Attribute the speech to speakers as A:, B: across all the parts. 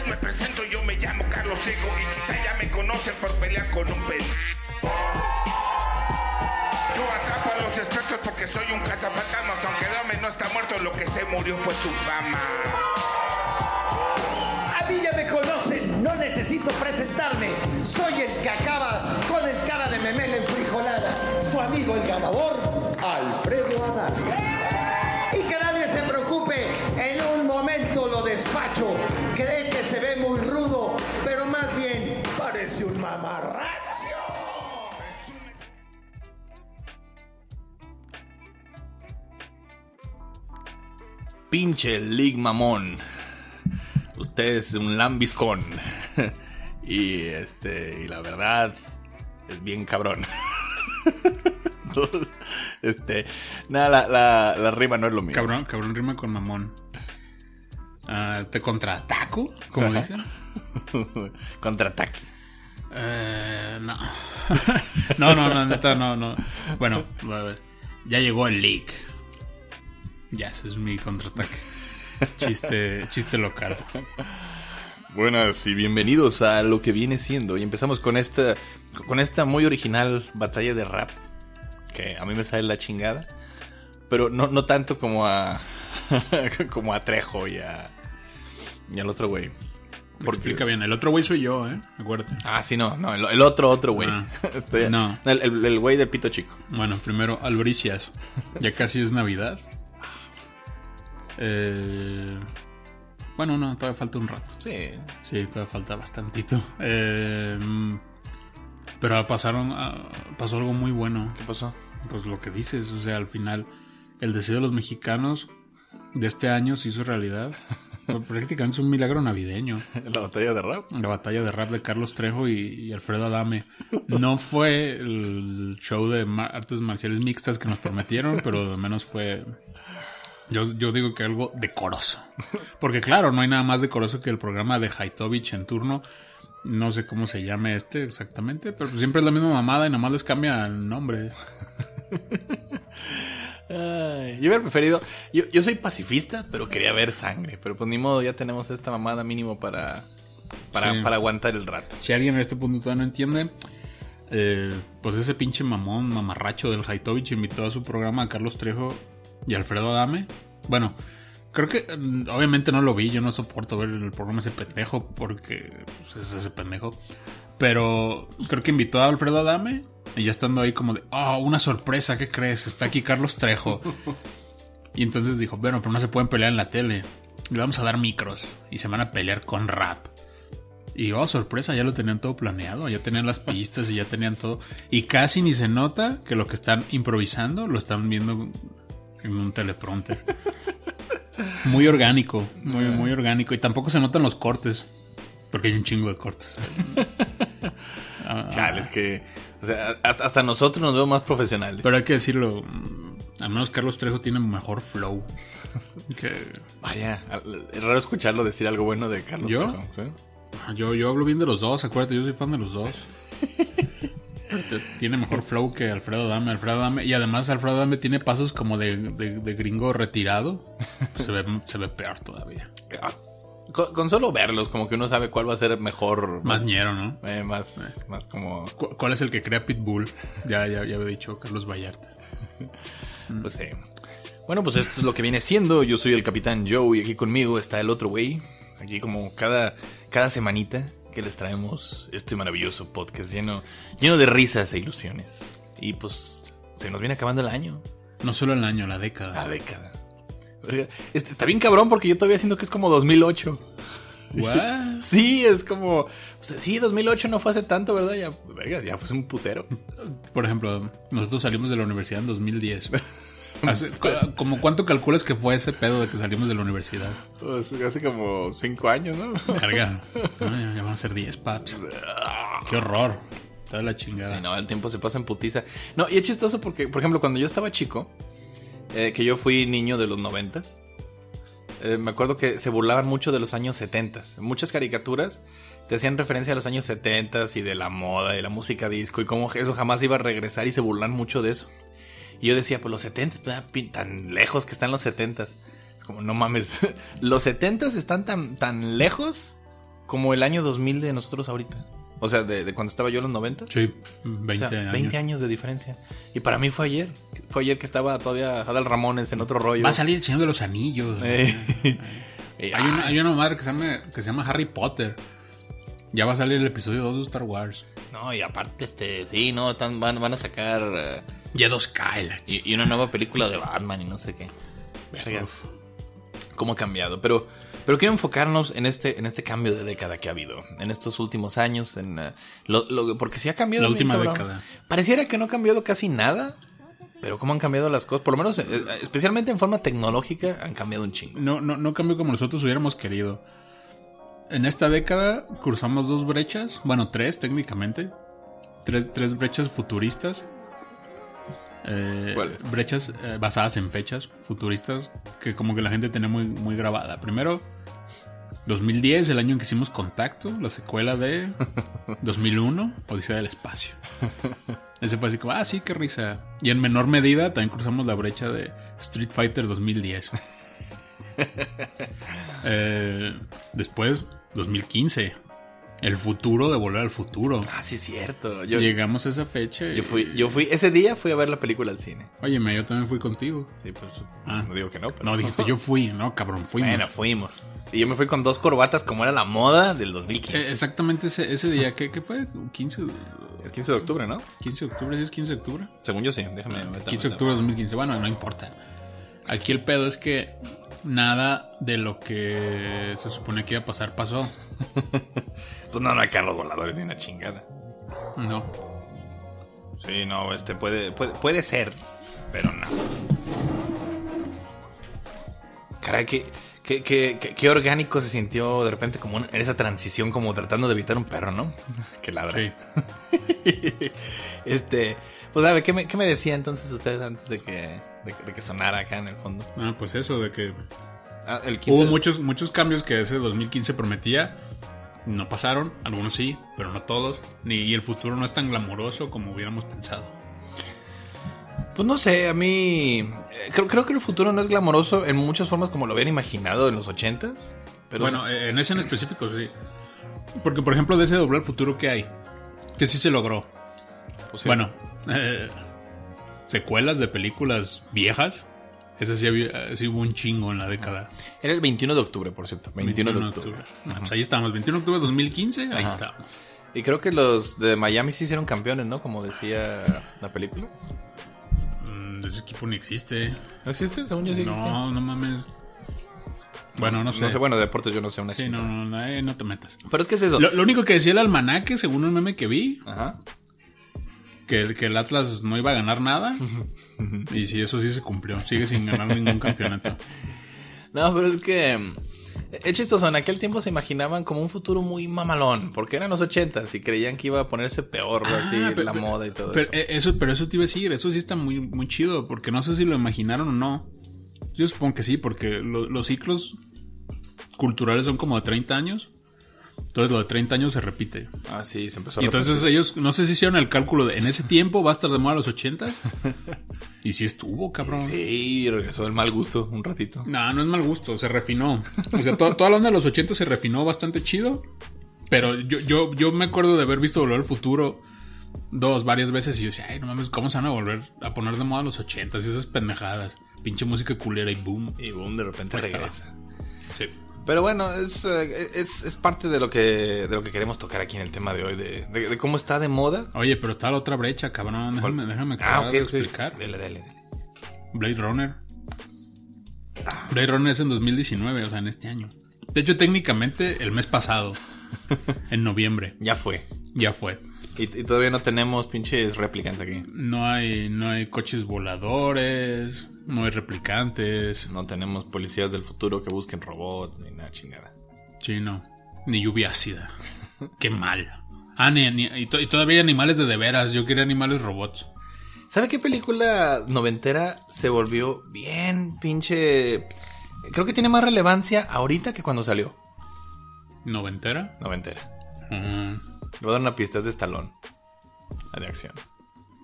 A: me presento, yo me llamo Carlos Hijo y quizá ya me conocen por pelear con un pez. Yo atrapo a los espectros porque soy un cazafantasmas, aunque Dame no está muerto, lo que se murió fue su fama.
B: A mí ya me conocen, no necesito presentarme. Soy el que acaba con el cara de memela enfrijolada. Su amigo el ganador, Alfredo Adame. En un momento lo despacho. Cree que se ve muy rudo, pero más bien parece un mamarracho.
C: Pinche Lig Mamón. Usted es un lambiscón. y este, y la verdad, es bien cabrón. Entonces, este, nada, la, la, la rima no es lo mío.
D: Cabrón, cabrón rima con mamón. Ah, ¿Te contraataco? Como
C: Ajá.
D: dicen.
C: Contraataque.
D: Eh, no. no, no, no, neta, no, no. Bueno, ya llegó el leak. Ya, ese es mi contraataque. Chiste, chiste local.
C: Buenas y bienvenidos a lo que viene siendo. Y empezamos con esta, con esta muy original batalla de rap. Que a mí me sale la chingada. Pero no, no tanto como a. como a Trejo y a. Y al otro güey.
D: Porque explica bien. El otro güey soy yo, ¿eh? Acuérdate.
C: Ah, sí, no, no, el, el otro, otro güey.
D: Ah. No.
C: El, el- el güey del pito chico.
D: Bueno, primero, Albricias. Ya casi es Navidad. Eh, bueno, no, todavía falta un rato.
C: Sí.
D: Sí, todavía falta bastantito. Eh, pero pasaron, ah, pasó algo muy bueno.
C: ¿Qué pasó?
D: Pues lo que dices, o sea, al final, el deseo de los mexicanos de este año se hizo realidad. Prácticamente es un milagro navideño.
C: La batalla de rap.
D: La batalla de rap de Carlos Trejo y, y Alfredo Adame. No fue el show de artes marciales mixtas que nos prometieron, pero al menos fue. Yo, yo digo que algo decoroso. Porque, claro, no hay nada más decoroso que el programa de Haitovich en turno. No sé cómo se llame este exactamente, pero siempre es la misma mamada y nada más les cambia el nombre.
C: Ay, yo hubiera preferido. Yo, yo soy pacifista, pero quería ver sangre. Pero pues ni modo, ya tenemos esta mamada mínimo para. Para,
D: Sí.
C: para aguantar el rato.
D: Si alguien en este punto todavía no entiende, eh, pues ese pinche mamón, mamarracho del Haitovich invitó a su programa a Carlos Trejo y Alfredo Adame. Bueno, creo que mm, obviamente no lo vi, yo no soporto ver el programa ese pendejo porque pues, es ese pendejo. Pero creo que invitó a Alfredo Adame y ya estando ahí como de, oh, una sorpresa, ¿qué crees? Está aquí Carlos Trejo. y entonces dijo, bueno, pero no se pueden pelear en la tele. Le vamos a dar micros y se van a pelear con rap. Y oh, sorpresa, ya lo tenían todo planeado, ya tenían las pistas y ya tenían todo. Y casi ni se nota que lo que están improvisando lo están viendo en un teleprompter. Muy orgánico, muy, muy orgánico. Y tampoco se notan los cortes, porque hay un chingo de cortes. Ah,
C: Chale, es que. O sea, hasta, hasta nosotros nos vemos más profesionales.
D: Pero hay que decirlo, al menos Carlos Trejo tiene mejor flow. Que
C: Vaya, es raro escucharlo decir algo bueno de Carlos
D: ¿Yo?
C: Trejo, ¿sí?
D: Ah, Yo, yo hablo bien de los dos, acuérdate, yo soy fan de los dos. Tiene mejor flow que Alfredo Dame. Alfredo Dame. Y además Alfredo Dame tiene pasos como de, de- de gringo retirado. Se ve, se ve peor todavía.
C: Ah, Con, con solo verlos, como que uno sabe cuál va a ser mejor.
D: Más ñero, ¿no?
C: eh, más, más como.
D: ¿Cu- ¿Cuál es el que crea Pitbull? Ya, ya, ya había dicho Carlos Vallarta.
C: Pues sí. Bueno, pues esto es lo que viene siendo. Yo soy el Capitán Joe y aquí conmigo está el otro güey. Aquí como cada, cada semanita que les traemos este maravilloso podcast lleno, lleno de risas e ilusiones. Y pues se nos viene acabando el año,
D: No solo el año, la década.
C: la década. Este, está bien cabrón porque yo todavía siento que es como 2008.
D: What?
C: Sí, es como... sí, 2008 no fue hace tanto, ¿verdad? Ya, verga, ya fue un putero.
D: Por ejemplo, nosotros salimos de la universidad en 2010. Hace- cu- ¿Como cuánto calculas que fue ese pedo de que salimos de la universidad?
C: Pues, hace como 5 años, ¿no?
D: Carga. No, ya van a ser 10, paps. Qué horror. Está la chingada.
C: Sí, no, el tiempo se pasa en putiza. No, y es chistoso porque, por ejemplo, cuando yo estaba chico, eh, que yo fui niño de los noventas, eh, me acuerdo que se burlaban mucho de los años setentas. Muchas caricaturas te hacían referencia a los años setentas y de la moda y la música disco y cómo eso jamás iba a regresar y se burlan mucho de eso. Y yo decía, pues los setentas, tan lejos que están los setentas. Es como, no mames, los setentas están tan, tan lejos como el año 2000 de nosotros ahorita. O sea, de, de cuando estaba yo en los 90.
D: Sí,
C: O
D: 20
C: sea,
D: años.
C: 20 años de diferencia. Y para mí fue ayer. Fue ayer que estaba todavía Adal Ramones en otro rollo.
D: Va a salir el Señor de los Anillos.
C: Eh. Y,
D: Hay una, hay una madre que se, llama, que se llama Harry Potter. Ya va a salir el episodio 2 de Star Wars.
C: No, y aparte, este, sí, no, están- van, van a sacar. Eh,
D: Ya dos cae la
C: y, y una nueva película de Batman y no sé qué. Vergas. Cómo ha cambiado. Pero, pero quiero enfocarnos en este, en este cambio de década que ha habido. En estos últimos años. En, eh, lo- lo- porque sí ha cambiado.
D: La última
C: cabrón.
D: década.
C: Pareciera que no ha cambiado casi nada. Pero cómo han cambiado las cosas. Por lo menos, eh, especialmente en forma tecnológica, han cambiado un chingo.
D: No, no, no cambió como nosotros hubiéramos querido. En esta década cruzamos dos brechas, bueno, tres técnicamente. Tres, tres brechas futuristas. Eh. Brechas eh, basadas en fechas futuristas que como que la gente tenía muy, muy grabada. Primero, 2010, el año en que hicimos Contacto, la secuela de 2001, Odisea del Espacio. Ese fue así como, ah, sí, qué risa. Y en menor medida también cruzamos la brecha de Street Fighter 2010. Eh, después, 2015. El futuro de volver al futuro.
C: Ah, sí, es cierto. Yo,
D: Llegamos a esa fecha. y-
C: yo fui, yo fui, ese día fui a ver la película al cine.
D: Óyeme, yo también fui contigo.
C: Sí, pues.
D: Ah.
C: No digo que no, pero.
D: No, dijiste yo fui, no, cabrón, fuimos.
C: Bueno, fuimos. Y yo me fui con dos corbatas como era la moda del
D: Eh,
C: 2015.
D: exactamente ese, ese día, ¿qué, qué fue? 15,
C: Es 15 de octubre, ¿no?
D: 15 de octubre, ¿sí es 15 de octubre?
C: Según yo sí, déjame. ahorita
D: 15 de octubre de 2015. Bueno, no importa. Aquí el pedo es que nada de lo que se supone que iba a pasar pasó.
C: Pues no, no hay carros voladores ni una chingada.
D: No.
C: Sí, no, este puede, puede, puede ser, pero no. Caray, qué, qué, qué, orgánico se sintió de repente como en esa transición, como tratando de evitar un perro, ¿no? que ladra.
D: Sí.
C: este, pues a ver, ¿qué me, qué me decía entonces usted antes de que, de, que- de que sonara acá en el fondo?
D: Ah, pues eso, de que
C: Ah, el 15
D: Hubo muchos, muchos cambios que ese 2015 prometía. No pasaron, algunos sí, pero no todos. Ni, y el futuro no es tan glamoroso como hubiéramos pensado.
C: Pues no sé, a mí eh, creo, creo que el futuro no es glamoroso en muchas formas como lo habían imaginado en los ochentas. Pero
D: bueno, eh, en ese en específico sí. Porque, por ejemplo, de ese doble futuro que hay, que sí se logró.
C: pues sí.
D: Bueno, eh, secuelas de películas viejas. Ese sí, había- eh, sí hubo un chingo en la década.
C: Era el 21 de octubre, por cierto. 21, de octubre.
D: Ah, pues ahí estamos, 21 de octubre de 2015, ahí
C: Ajá.
D: estábamos.
C: Y creo que los de Miami sí hicieron campeones, ¿no? Como decía la película.
D: Mm, ese equipo ni existe.
C: ¿No existe? Según yo sí existe.
D: No, no mames. Bueno, no sé.
C: No sé, bueno, de deportes yo no sé una
D: Sí, no, no, no, eh, no te metas.
C: Pero es que es eso.
D: Lo, lo único que decía el almanaque, según un meme que vi,
C: Ajá.
D: Que, que el Atlas no iba a ganar nada. y sí, eso sí se cumplió. Sigue sin ganar ningún campeonato.
C: No, pero es que mm, es chistoso. En aquel tiempo se imaginaban como un futuro muy mamalón, porque eran los ochentas y creían que iba a ponerse peor, así,
D: Ah,
C: la moda y todo
D: pero,
C: eso.
D: eh, eso. Pero eso te iba a decir, eso sí está muy, muy chido, porque no sé si lo imaginaron o no. Yo supongo que sí, porque lo- los ciclos culturales son como de 30 años. Entonces lo de 30 años se repite.
C: Ah, sí, se empezó a
D: Y entonces
C: repetir.
D: ellos, no sé si hicieron el cálculo de en ese tiempo va a estar de moda los 80. y sí estuvo, cabrón.
C: Sí, regresó el mal gusto un ratito.
D: No, no es mal gusto, se refinó. O sea, to- toda la onda de los 80 se refinó bastante chido. Pero yo, yo, yo me acuerdo de haber visto Volver al Futuro dos, varias veces. Y yo decía, ay, no mames, ¿cómo se van a volver a poner de moda los 80 y esas pendejadas? Pinche música culera y boom.
C: Y boom, de repente
D: estaba.
C: Pero bueno, es, eh, es, es parte de lo que de lo que queremos tocar aquí en el tema de hoy, de, de- de cómo está de moda.
D: Oye, pero está la otra brecha, cabrón. Déjame, déjame
C: Ah,
D: acabar
C: ok,
D: de explicar.
C: Dele, dele, dele.
D: Blade Runner. Blade Runner es en 2019, o sea, en este año. De hecho, técnicamente, el mes pasado, en noviembre,
C: Ya fue.
D: ya fue.
C: Y, y todavía no tenemos pinches replicants aquí.
D: No hay, no hay coches voladores, no hay replicantes,
C: No tenemos policías del futuro que busquen robots ni nada chingada.
D: sí, no, ni lluvia ácida. Qué mal. Ah, ni, ni- y, to- y todavía hay animales de de veras, yo quería animales robots.
C: ¿Sabe qué película noventera se volvió bien pinche... Creo que tiene más relevancia ahorita que cuando salió.
D: ¿Noventera?
C: Noventera.
D: Mm.
C: Le voy a dar una pista, es de Stallone. La de acción.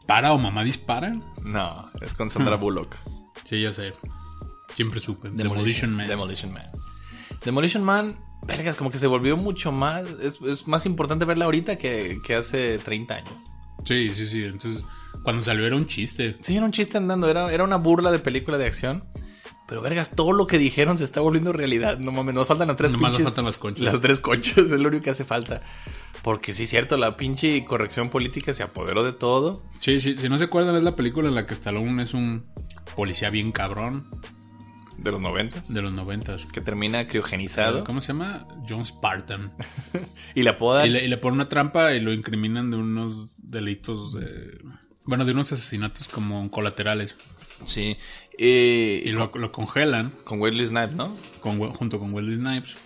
D: ¿Para o mamá dispara?
C: No, es con Sandra Bullock.
D: Sí, ya sé. Siempre supe. Demolition Man.
C: Demolition Man. Demolition Man vergas, como que se volvió mucho más, es, es más importante verla ahorita que, que hace 30 años.
D: Sí, sí, sí. Entonces, cuando salió era un chiste.
C: Sí, era un chiste andando, era, era una burla de película de acción. Pero vergas, todo lo que dijeron se está volviendo realidad. No mames, nos faltan las tres
D: Nomás nos
C: pinches-
D: faltan las conchas.
C: Las tres conchas, es lo único que hace falta. Porque sí, es cierto, la pinche corrección política se apoderó de todo.
D: Sí, sí, si no se acuerdan, es la película en la que Stallone es un policía bien cabrón
C: De los noventas.
D: de los noventas.
C: Que termina criogenizado.
D: ¿Cómo se llama? John Spartan.
C: Y le apodan.
D: Y le, y le ponen una trampa y lo incriminan de unos delitos de... Bueno, de unos asesinatos como colaterales.
C: Sí. Eh,
D: Y lo, lo congelan
C: con Wesley Snipes, ¿no?
D: con, junto con Wesley Snipes.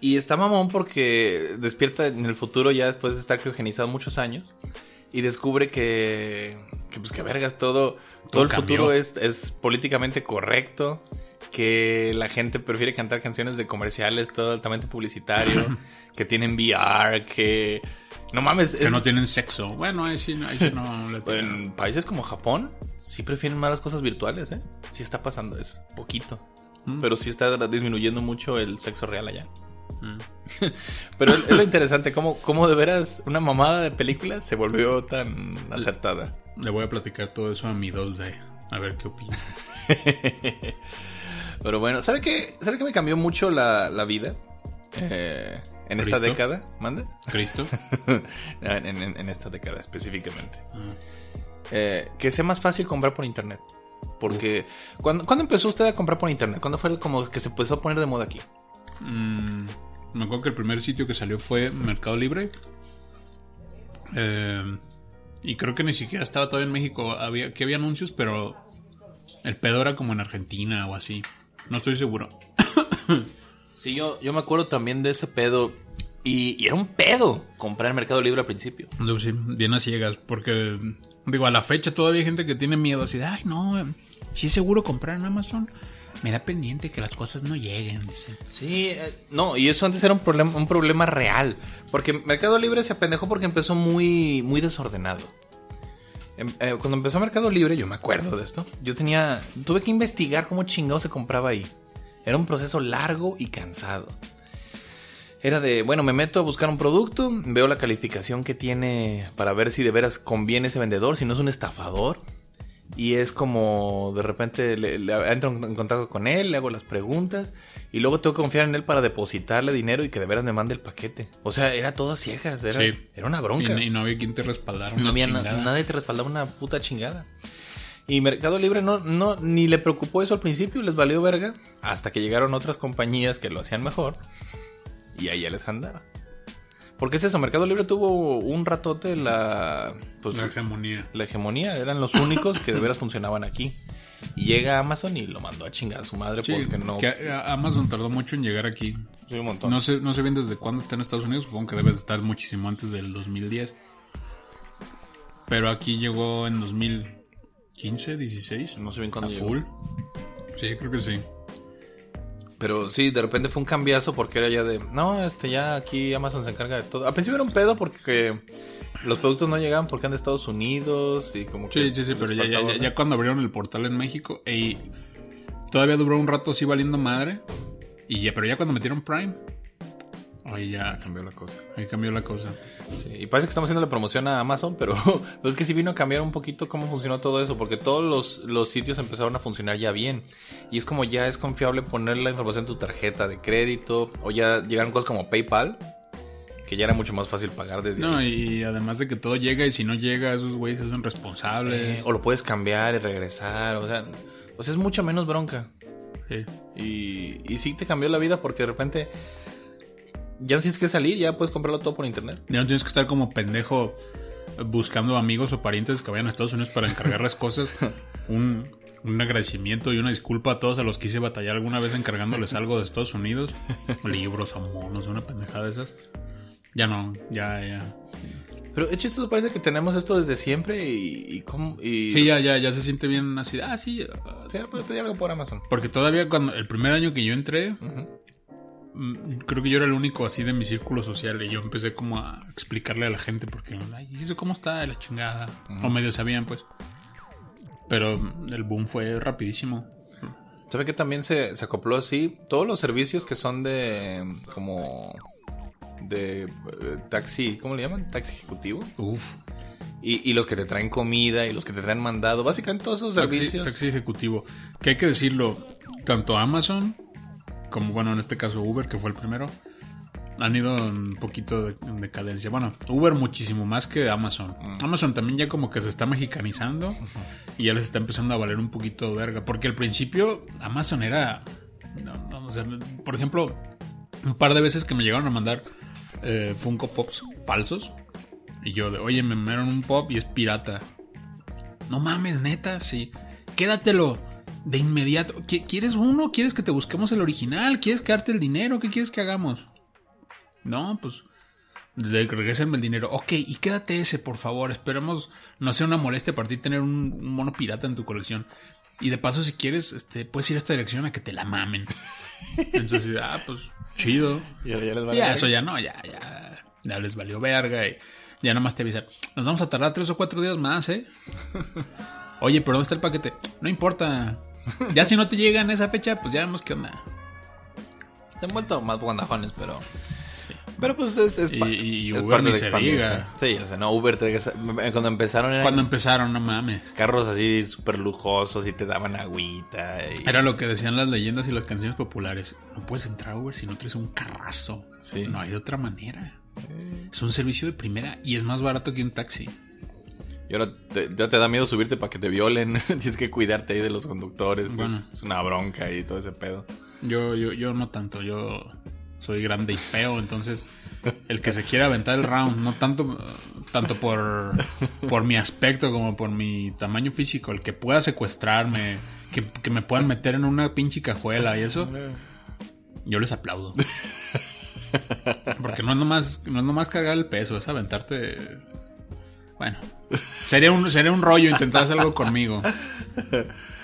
C: Y está mamón porque despierta en el futuro ya después de estar criogenizado muchos años y descubre que, que pues que vergas, todo, todo, el
D: cambió.
C: futuro es, es políticamente correcto, que la gente prefiere cantar canciones de comerciales, todo altamente publicitario, que tienen VR, que... No mames,
D: Que
C: es-
D: no tienen sexo. Bueno, ahí sí, ahí sí no le
C: en países como Japón sí prefieren más las cosas virtuales, ¿eh? Sí está pasando eso, poquito.
D: Mm.
C: Pero sí está disminuyendo mucho el sexo real allá. Pero es, lo interesante, cómo, cómo de veras una mamada de película se volvió tan acertada.
D: Le voy a platicar todo eso a mi 2D. A ver qué opina.
C: Pero bueno, ¿sabe qué? ¿Sabe qué me cambió mucho la, la vida? Eh, en esta década, ¿mande?
D: ¿Cristo?
C: en, en- en esta década específicamente.
D: Ah.
C: Eh, que sea más fácil comprar por internet. Porque, ¿cuándo, cuándo empezó usted a comprar por internet? ¿Cuándo fue como que se empezó a poner de moda aquí?
D: Mm, me acuerdo que el primer sitio que salió fue Mercado Libre. Eh, y creo que ni siquiera estaba todavía en México. Había, que había anuncios, pero el pedo era como en Argentina o así. No estoy seguro.
C: Sí, yo, yo me acuerdo también de ese pedo. Y, y era un pedo comprar en Mercado Libre al principio.
D: Sí, bien a ciegas, porque digo, a la fecha todavía hay gente que tiene miedo así de, ay, no, si es seguro comprar en Amazon, me da pendiente que las cosas no lleguen. dice.
C: Sí, eh, no, y eso antes era un problema, un problema real. Porque Mercado Libre se apendejó porque empezó muy, muy desordenado. Em- eh, cuando empezó Mercado Libre, yo me acuerdo de esto. Yo tenía. Tuve que investigar cómo chingado se compraba ahí. Era un proceso largo y cansado. Era de, bueno, me meto a buscar un producto, veo la calificación que tiene para ver si de veras conviene ese vendedor, si no es un estafador. Y es como de repente le, le- entro en contacto con él, le hago las preguntas y luego tengo que confiar en él para depositarle dinero y que de veras me mande el paquete. O sea, era todo ciegas, era,
D: Sí.
C: era una bronca.
D: y no había quien te respaldara.
C: No había na- nadie te respaldaba una puta chingada. Y Mercado Libre no, no, ni le preocupó eso al principio, les valió verga, hasta que llegaron otras compañías que lo hacían mejor. Y ahí ya les andaba. Porque es eso, Mercado Libre tuvo un ratote la, pues,
D: La hegemonía.
C: la hegemonía, eran los únicos que de veras funcionaban aquí. Y llega Amazon y lo mandó a chingar a su madre
D: Sí,
C: porque no...
D: que Amazon tardó mucho en llegar aquí.
C: Sí, un montón.
D: No sé, no sé bien desde cuándo está en Estados Unidos. Supongo que debe de estar muchísimo antes del 2010. Pero aquí llegó en 2015, 16.
C: No sé bien cuándo
D: A
C: llegó.
D: full. Sí, creo que sí.
C: Pero sí, de repente fue un cambiazo porque era ya de, no, este ya aquí Amazon se encarga de todo. Al principio era un pedo porque que los productos no llegaban porque eran de Estados Unidos y como que
D: Sí, sí, sí, pero ya, ya,
C: faltaba
D: ya,
C: orden.
D: ya cuando abrieron el portal en México, y todavía duró un rato así valiendo madre. Y ya, pero ya cuando metieron Prime, ahí ya
C: cambió la cosa.
D: ahí cambió la cosa.
C: Sí, y parece que estamos haciendo la promoción a Amazon, pero pues es que sí vino a cambiar un poquito cómo funcionó todo eso, porque todos los, los sitios empezaron a funcionar ya bien. Y es como ya es confiable poner la información en tu tarjeta de crédito, o ya llegaron cosas como PayPal, que ya era mucho más fácil pagar desde
D: No,
C: ahí.
D: y además de que todo llega y si no llega, esos güeyes se hacen responsables.
C: Eh, o lo puedes cambiar y regresar, o sea, o sea, es mucho menos bronca.
D: Sí.
C: Y, y sí te cambió la vida porque de repente ya no tienes que salir, ya puedes comprarlo todo por internet.
D: Ya no tienes que estar como pendejo buscando amigos o parientes que vayan a Estados Unidos para encargarles cosas. Un, un agradecimiento y una disculpa a todos a los que hice batallar alguna vez encargándoles algo de Estados Unidos. Libros o monos, una pendejada de esas. Ya no, ya, ya.
C: Pero es chistoso, parece que tenemos esto desde siempre y, y cómo... Y,
D: Sí, ya, ya, ya se siente bien así. Ah, sí.
C: O sea, puedes pedir algo por Amazon.
D: Porque todavía cuando el primer año que yo entré,
C: Ujú.
D: mm, creo que yo era el único así de mi círculo social y yo empecé como a explicarle a la gente porque, ay, ¿y eso cómo está? De la chingada. O medio sabían, pues. Pero mm, el boom fue rapidísimo.
C: ¿Sabe que también se, se acopló así? Todos los servicios que son de. como. de eh, taxi. ¿Cómo le llaman? Taxi ejecutivo.
D: Uf.
C: Y, y los que te traen comida y los que te traen mandado. Básicamente todos esos
D: Taxi,
C: servicios.
D: taxi ejecutivo. Que hay que decirlo, tanto Amazon como, bueno, en este caso Uber, que fue el primero, han ido un poquito de, en decadencia. Bueno, Uber muchísimo más que Amazon.
C: Mm.
D: Amazon también ya como que se está mexicanizando y ya les está empezando a valer un poquito verga. Porque al principio Amazon era... no, no, o sea, por ejemplo, un par de veces que me llegaron a mandar eh, Funko Pops falsos. Y yo de, oye, me mandaron un pop y es pirata. No mames, neta, sí. Quédatelo de inmediato. ¿Qui- ¿Quieres uno? ¿Quieres que te busquemos el original? ¿Quieres quedarte el dinero? ¿Qué quieres que hagamos? No, pues de- regrésenme el dinero. Ok, y quédate ese, por favor. Esperemos no sea una molestia para ti tener un, un mono pirata en tu colección. Y de paso, si quieres, este, puedes ir a esta dirección a que te la mamen. Entonces, ah, pues chido.
C: Y ahora ya les vale
D: Ya, eso ya no, ya, ya, ya les valió verga y ya nomás te avisan. Nos vamos a tardar tres o cuatro días más, ¿eh? Oye, pero ¿dónde está el paquete? No importa. Ya si no te llega en esa fecha, pues ya vemos qué onda.
C: Se han vuelto más guandajones, pero. Pero pues es, es,
D: Y- y
C: es
D: Uber
C: parte de
D: se
C: expandirse.
D: diga.
C: Sí, o sea, no, Uber te- cuando empezaron eran
D: Cuando empezaron, no mames.
C: carros así súper lujosos y te daban agüita. y-
D: Era lo que decían las leyendas y las canciones populares. No puedes entrar a Uber si no traes un carrazo.
C: Sí.
D: No hay de otra manera. Es un servicio de primera y es más barato que un taxi.
C: Y ahora te- ya te da miedo subirte para que te violen. Tienes que cuidarte ahí de los conductores. Es, una bronca y todo ese pedo.
D: Yo, yo, yo no tanto, yo soy grande y feo, entonces el que se quiera aventar el round, no tanto, tanto por, por mi aspecto como por mi tamaño físico, el que pueda secuestrarme, que, que me puedan meter en una pinche cajuela y eso, yo les aplaudo. Porque no es nomás, no es nomás cargar el peso, es aventarte. Bueno, sería un, sería un rollo intentar hacer algo conmigo.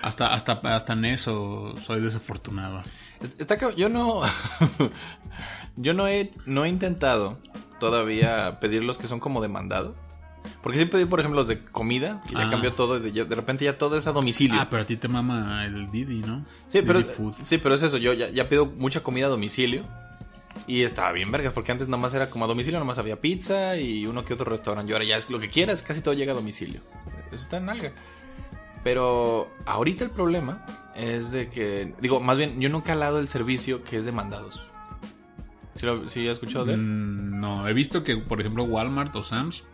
D: Hasta, hasta, hasta en eso soy desafortunado.
C: Está yo no. yo no he, no he intentado todavía pedir los que son como demandado. Porque sí pedí, por ejemplo, los de comida, que ya
D: Ah.
C: cambió todo. y De, de repente ya todo es a domicilio.
D: Ah, pero a ti te mama el Didi, ¿no?
C: Sí, pero,
D: Food.
C: sí, pero es eso. Yo ya, ya pido mucha comida a domicilio. Y estaba bien vergas, porque antes nomás era como a domicilio, nomás había pizza y uno que otro restaurante. Y ahora ya es lo que quieras, casi todo llega a domicilio. Eso está en alga. Pero ahorita el problema es de que, digo, más bien, yo nunca he calado el servicio que es de mandados. ¿Sí, lo, sí has escuchado de él?
D: Mm, no, he visto que, por ejemplo, Walmart o Sam's.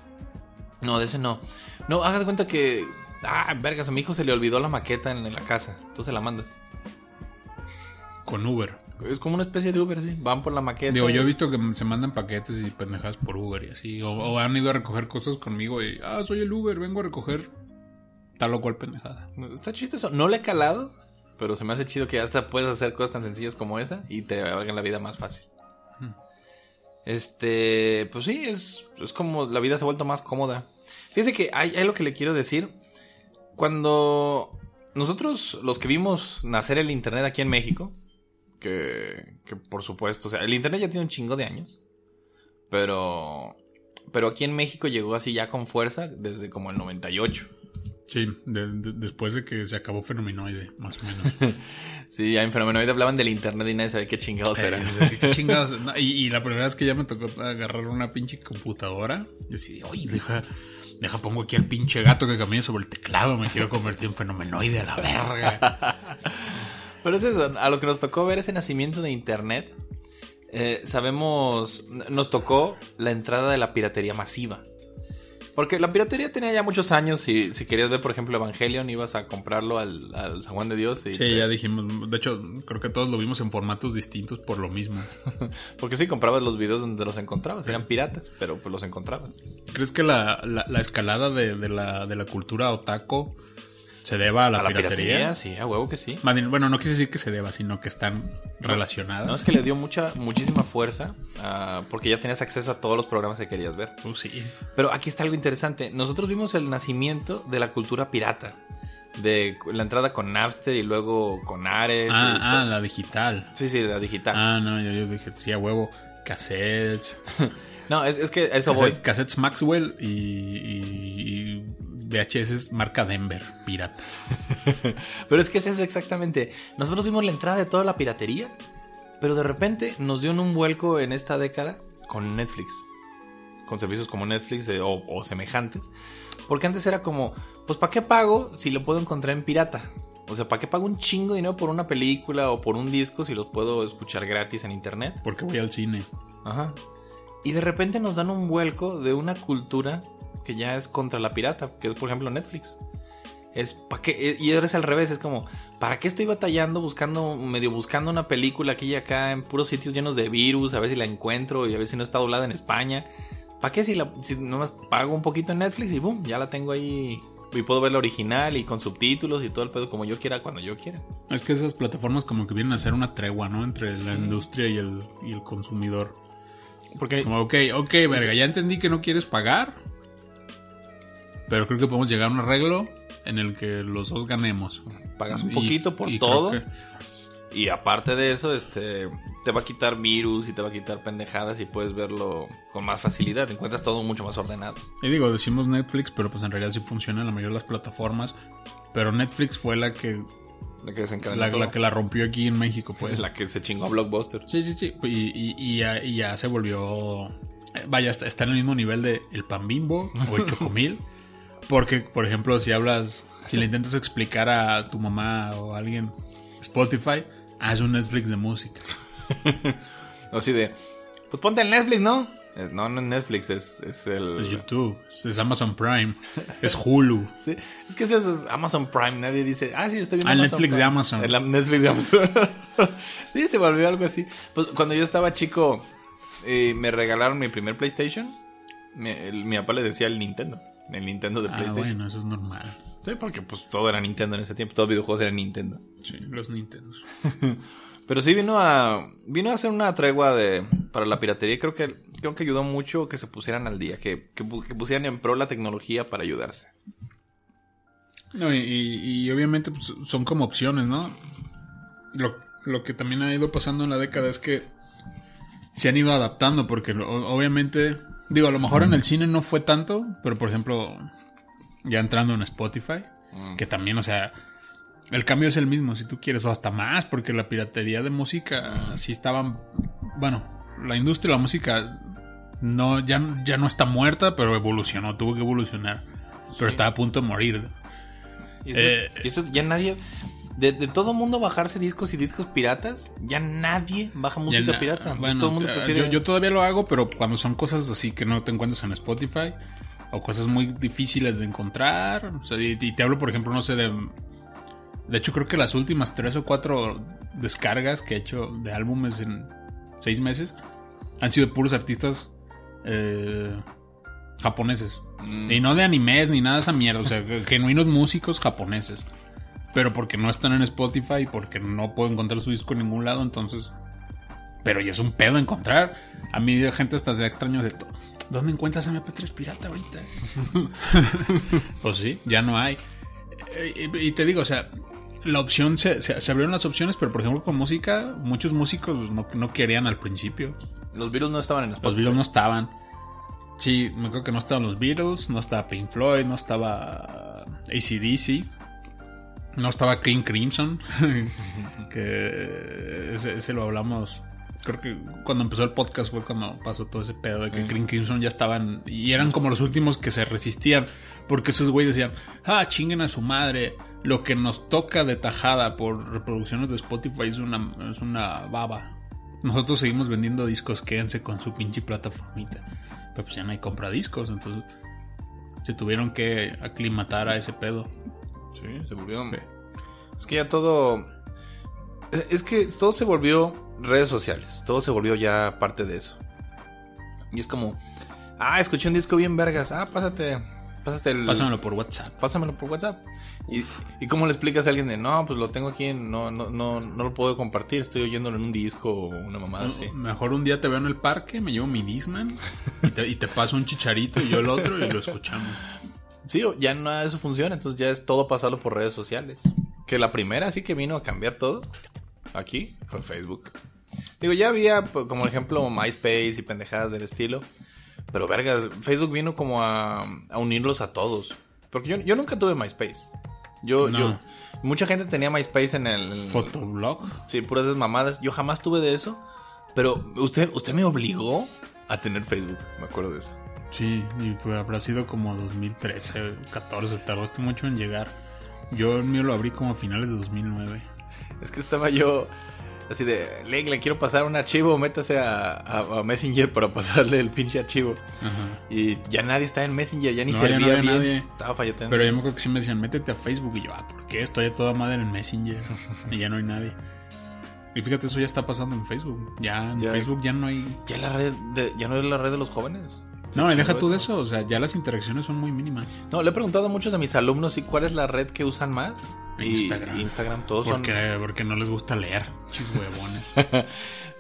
C: No, de ese no. No, hagas de cuenta que, ah, vergas, a mi hijo se le olvidó la maqueta en, en la casa. Tú se la mandas.
D: Con Uber.
C: Es como una especie de Uber, sí. Van por la maqueta.
D: Digo, yo he visto que se mandan paquetes y pendejadas por Uber y así. O, o han ido a recoger cosas conmigo y, ah, soy el Uber, vengo a recoger tal o cual pendejada.
C: Está chido eso. No le he calado, pero se me hace chido que hasta puedes hacer cosas tan sencillas como esa y te hagan la vida más fácil.
D: Hmm.
C: Este, pues sí, es, es como la vida se ha vuelto más cómoda. Fíjese que hay, hay lo que le quiero decir. Cuando nosotros, los que vimos nacer el Internet aquí en México, que, que por supuesto, o sea, el Internet ya tiene un chingo de años, pero, pero aquí en México llegó así ya con fuerza desde como el 98.
D: Sí, de- de- después de que se acabó Fenomenoide, más o menos.
C: Sí, ya en Fenomenoide hablaban del internet y nadie sabía qué chingados.
D: Eh, sea, ¿qué chingados? No, y, y la primera vez que ya me tocó agarrar una pinche computadora, decidí, oye, deja, deja pongo aquí al pinche gato que camina sobre el teclado, me quiero convertir en fenomenoide a la verga.
C: Pero es eso, a los que nos tocó ver ese nacimiento de internet, eh, sabemos, nos tocó la entrada de la piratería masiva. Porque la piratería tenía ya muchos años y si querías ver, por ejemplo, Evangelion, ibas a comprarlo al, al San Juan de Dios. Y
D: Sí,
C: te-
D: ya dijimos, de hecho, creo que todos lo vimos en formatos distintos por lo mismo.
C: Porque sí, comprabas los videos donde los encontrabas, eran piratas, pero pues los encontrabas.
D: ¿Crees que la, la- la escalada de, de la, de la cultura otaco se deba a la,
C: a la
D: piratería?
C: piratería, sí, a huevo que sí.
D: Bueno, no quise decir que se deba, sino que están relacionadas.
C: No, es que le dio mucha, muchísima fuerza ah, porque ya tenías acceso a todos los programas que querías ver.
D: Uh, sí.
C: Pero aquí está algo interesante. Nosotros vimos el nacimiento de la cultura pirata. De la entrada con Napster y luego con Ares.
D: Ah, ah, la digital.
C: Sí, sí, la digital.
D: Ah, no, yo, yo dije, sí, a huevo. Cassettes.
C: No, es, es que eso voy.
D: Cassettes, cassettes Maxwell y, y- y VHS marca Denver, pirata.
C: Pero es que es eso exactamente. Nosotros vimos la entrada de toda la piratería, pero de repente nos dio un vuelco en esta década con Netflix. Con servicios como Netflix eh, o, o semejantes. Porque antes era como, pues ¿para qué pago si lo puedo encontrar en pirata? O sea, ¿para qué pago un chingo de dinero por una película o por un disco si los puedo escuchar gratis en internet?
D: Porque voy al cine.
C: Ajá. Y de repente nos dan un vuelco de una cultura que ya es contra la pirata, que es por ejemplo Netflix. Es para qué y ahora es al revés, es como, ¿para qué estoy batallando buscando medio buscando una película aquí y acá en puros sitios llenos de virus, a ver si la encuentro y a ver si no está doblada en España? ¿Para qué si la si nomás pago un poquito en Netflix y boom, ya la tengo ahí y puedo ver la original y con subtítulos y todo el pedo como yo quiera cuando yo quiera?
D: Es que esas plataformas como que vienen a ser una tregua, ¿no? Entre la industria y el, y el consumidor.
C: Porque
D: Como, ok, ok, verga, ya entendí que no quieres pagar. Pero creo que podemos llegar a un arreglo en el que los dos ganemos.
C: pagas un
D: Y-
C: poquito por
D: y
C: todo.
D: que-
C: Y aparte de eso, este te va a quitar virus y te va a quitar pendejadas y puedes verlo con más facilidad. Encuentras todo mucho más ordenado.
D: Y digo, decimos Netflix, pero pues en realidad sí funciona en la mayoría de las plataformas. Pero Netflix fue la que
C: La que desencadenó
D: la, la que la rompió aquí en México, pues.
C: la que se chingó a Blockbuster.
D: Sí, sí, sí. Y, y- y ya, y ya se volvió. eh, Vaya, está, está en el mismo nivel de el pan bimbo o el chocomil. Porque, por ejemplo, si hablas, si le intentas explicar a tu mamá o a alguien Spotify, haz un Netflix de música.
C: Así de, pues ponte el Netflix, ¿no? No, no es Netflix, es, es el...
D: Es YouTube, es Amazon Prime, es Hulu.
C: Sí, es que es eso, es Amazon Prime. Nadie dice, ah, sí, estoy viendo
D: Ah,
C: Amazon
D: Netflix de
C: Prime".
D: Amazon.
C: El Netflix de Amazon. sí, se volvió algo así. Pues cuando yo estaba chico, eh, me regalaron mi primer PlayStation. Mi, el- mi papá le decía el Nintendo. El Nintendo de
D: Ah,
C: PlayStation.
D: bueno, eso es normal.
C: Sí, porque pues todo era Nintendo en ese tiempo. Todos los videojuegos eran Nintendo.
D: Sí, los Nintendos.
C: Pero sí vino a vino a hacer una tregua de para la piratería. Creo que creo que ayudó mucho que se pusieran al día, que, que, pu- que pusieran en pro la tecnología para ayudarse.
D: No, y, y- y obviamente pues, son como opciones, ¿no? Lo, lo que también ha ido pasando en la década es que se han ido adaptando, porque lo- obviamente, digo, a lo mejor en el cine no fue tanto, pero por ejemplo, ya entrando en Spotify, que también, o sea, el cambio es el mismo, si tú quieres, o hasta más, porque la piratería de música sí estaban, bueno, la industria de la música no, ya, ya no está muerta, pero evolucionó, tuvo que evolucionar, pero está a punto de morir.
C: Y eso,
D: Eh,
C: y eso ya nadie de, de todo mundo bajarse discos y discos piratas, ya nadie baja música
D: na-
C: pirata.
D: Bueno,
C: todo mundo prefiere
D: yo, yo todavía lo hago, pero cuando son cosas así que no te encuentras en Spotify o cosas muy difíciles de encontrar. o sea, y, y te hablo, por ejemplo, no sé, de. De hecho, creo que las últimas tres o cuatro descargas que he hecho de álbumes en seis meses han sido de puros artistas eh, japoneses.
C: Mm.
D: Y no de animes ni nada de esa mierda. O sea, genuinos músicos japoneses. Pero porque no están en Spotify, porque no puedo encontrar su disco en ningún lado, entonces. Pero ya es un pedo encontrar. A mí, de gente hasta se extraño de. ¿Dónde encuentras MP3 pirata ahorita? pues sí, ya no hay. Eh, Y, te digo, o sea, la opción se, se- se abrieron las opciones, pero por ejemplo con música, muchos músicos no, no querían al principio.
C: Los virus no estaban en
D: Los
C: Spotify.
D: Beatles no estaban. Sí, me acuerdo que no estaban los Beatles, no estaba Pink Floyd, no estaba ACDC, no estaba King Crimson, que ese, ese lo hablamos. Creo que cuando empezó el podcast fue cuando pasó todo ese pedo de que King Crimson ya estaban y eran como los últimos que se resistían, porque esos güeyes decían, ah, chinguen a su madre, lo que nos toca de tajada por reproducciones de Spotify es una, es una baba. Nosotros seguimos vendiendo discos, quédense con su pinche plataformita. Pero pues ya no hay compra discos, entonces se tuvieron que aclimatar a ese pedo.
C: Sí, se volvió. Es que ya todo. eh, Es que todo se volvió redes sociales. Todo se volvió ya parte de eso. Y es como. Ah, escuché un disco bien vergas. Ah, pásate. Pásate el.
D: Pásamelo por WhatsApp.
C: Pásamelo por WhatsApp. Y, y cómo le explicas a alguien de no, pues lo tengo aquí, en- no, no, no, no lo puedo compartir, estoy oyéndolo en un disco o una mamada así.
D: Mejor un día te veo en el parque, me llevo mi Disman y te, y te paso un chicharito y yo el otro y lo escuchamos.
C: Sí, ya nada de eso funciona, entonces ya es todo pasarlo por redes sociales. Que la primera sí que vino a cambiar todo aquí fue Facebook. Digo, ya había pues, como ejemplo MySpace y pendejadas del estilo. Pero verga, Facebook vino como a, a unirlos a todos. Porque yo, yo nunca tuve MySpace. Yo,
D: No.
C: yo, mucha gente tenía MySpace en el...
D: Fotoblog.
C: Sí, puras desmamadas. Yo jamás tuve de eso. Pero usted, usted me obligó a tener Facebook. Me acuerdo de eso.
D: Sí, y pues habrá sido como 2013, 14, tardaste mucho en llegar. Yo el mío lo abrí como a finales de 2009.
C: Es que estaba yo así de, le, le quiero pasar un archivo, métase a, a- a Messenger para pasarle el pinche archivo.
D: Ajá.
C: Y ya nadie está en Messenger, ya ni
D: No, ya
C: servía
D: no
C: bien.
D: nadie.
C: Estaba falleteando.
D: Pero yo me acuerdo que sí me decían, métete a Facebook. Y yo, ah, ¿por qué? Estoy a toda madre en Messenger. y ya no hay nadie. Y fíjate, eso ya está pasando en Facebook. Ya en
C: Ya.
D: Facebook ya no hay.
C: Ya la red de- ya no es la red de los jóvenes.
D: No, y deja tú de eso. O sea, ya las interacciones son muy mínimas.
C: No, le he preguntado a muchos de mis alumnos y cuál es la red que usan más. Y-
D: Instagram.
C: Instagram, todos son.
D: Porque, porque no les gusta leer. Chis huevones.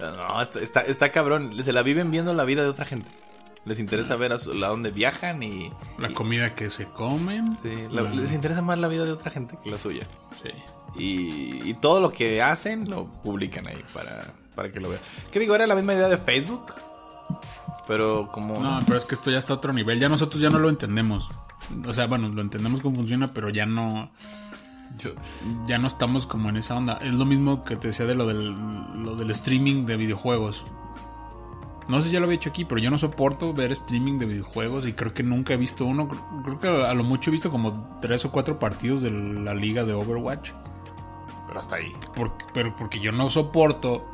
C: No, está, está, está cabrón. Se la viven viendo la vida de otra gente. Les interesa ver a, su- a dónde viajan y.
D: La
C: y-
D: comida que se comen.
C: sí, la-
D: la-
C: les interesa más la vida de otra gente que la suya.
D: sí.
C: Y, y todo lo que hacen lo publican ahí para, para que lo vean. ¿Qué digo? Era la misma idea de Facebook. Pero como.
D: No, pero es que esto ya está a otro nivel. Ya nosotros ya no lo entendemos. O sea, bueno, lo entendemos cómo funciona, pero ya no.
C: yo-
D: Ya no estamos como en esa onda. Es lo mismo que te decía de lo del, lo del streaming de videojuegos. No sé si ya lo había hecho aquí, pero yo no soporto ver streaming de videojuegos y creo que nunca he visto uno. Creo que a lo mucho he visto como tres o cuatro partidos de la liga de Overwatch.
C: pero hasta ahí.
D: Porque, pero porque yo no soporto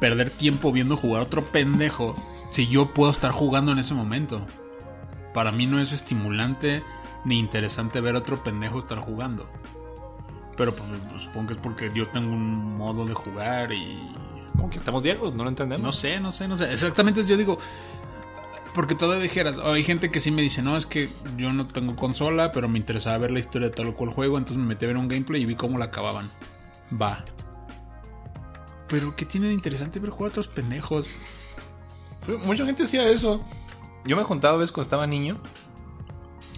D: perder tiempo viendo jugar a otro pendejo si yo puedo estar jugando en ese momento. Para mí no es estimulante ni interesante ver a otro pendejo estar jugando. Pero pues, pues, supongo que es porque yo tengo un modo de jugar y...
C: Como que estamos viejos, no lo entendemos.
D: No sé, no sé, no sé. Exactamente yo digo... Porque todavía dijeras, o hay gente que sí me dice, no, es que yo no tengo consola, pero me interesaba ver la historia de tal o cual juego, entonces me metí a ver un gameplay y vi cómo la acababan. Va. Pero ¿qué tiene de interesante ver jugar a otros pendejos?
C: Mucha gente hacía eso. Yo me juntaba a veces cuando estaba niño.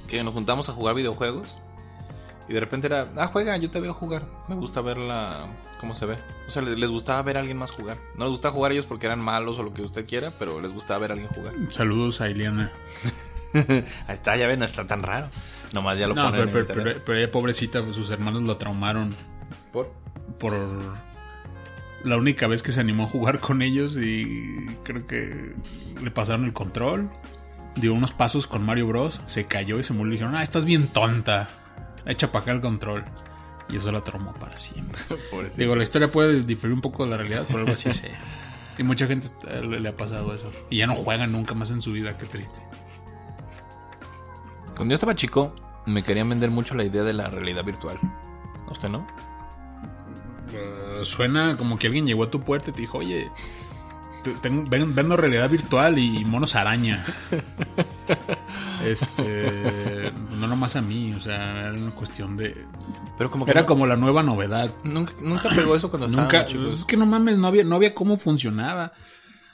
C: Que nos juntamos a jugar videojuegos. Y de repente era, ah, juega, yo te veo jugar. Me gusta ver la, cómo se ve. O sea, les, les gustaba ver a alguien más jugar. No les gustaba jugar ellos porque eran malos o lo que usted quiera, pero les gustaba ver a alguien jugar.
D: Saludos a Ileana.
C: Ahí está, ya ven, no está tan raro. Nomás ya lo
D: No,
C: ponen
D: pero,
C: en
D: pero,
C: internet.
D: pero- pero ella pobrecita, pues, sus hermanos la traumaron
C: ¿Por?
D: por la única vez que se animó a jugar con ellos y creo que le pasaron el control. Dio unos pasos con Mario Bros. Se cayó y se murió. Y dijeron, ah, estás bien tonta. Echa para acá el control. Y eso la traumó para siempre. Digo, la historia puede diferir un poco de la realidad, pero algo así sé. Y mucha gente le, ha pasado eso. Y ya no juegan nunca más en su vida, qué triste.
C: Cuando yo estaba chico, me querían vender mucho la idea de la realidad virtual. ¿A usted no?
D: Eh, suena como que alguien llegó a tu puerta y te dijo, oye, te- tengo- ven- vendo realidad virtual y monos araña. este, no nomás a mí, o sea, era una cuestión de...
C: Pero como que
D: Era
C: no-
D: como la nueva novedad.
C: nunca, nunca pegó eso cuando
D: Nunca,
C: chicos.
D: es que no mames, no había, no había cómo funcionaba.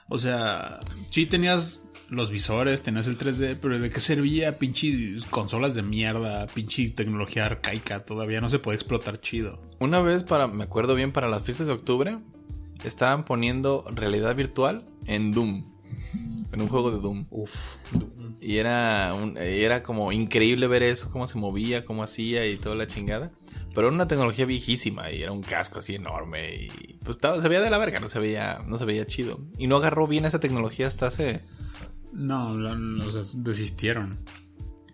D: O sea, sí tenías los visores, tenías el 3D, pero ¿de qué servía pinche consolas de mierda, pinche tecnología arcaica? Todavía no se puede explotar chido.
C: Una vez para, me acuerdo bien, para las fiestas de octubre, estaban poniendo realidad virtual en Doom. En un juego de Doom.
D: Uf.
C: Y era, un- era como increíble ver eso, cómo se movía, cómo hacía y toda la chingada. Pero era una tecnología viejísima y era un casco así enorme y pues estaba, se veía de la verga, no se veía, no se veía chido. Y no agarró bien esa tecnología hasta hace...
D: No, o sea, desistieron.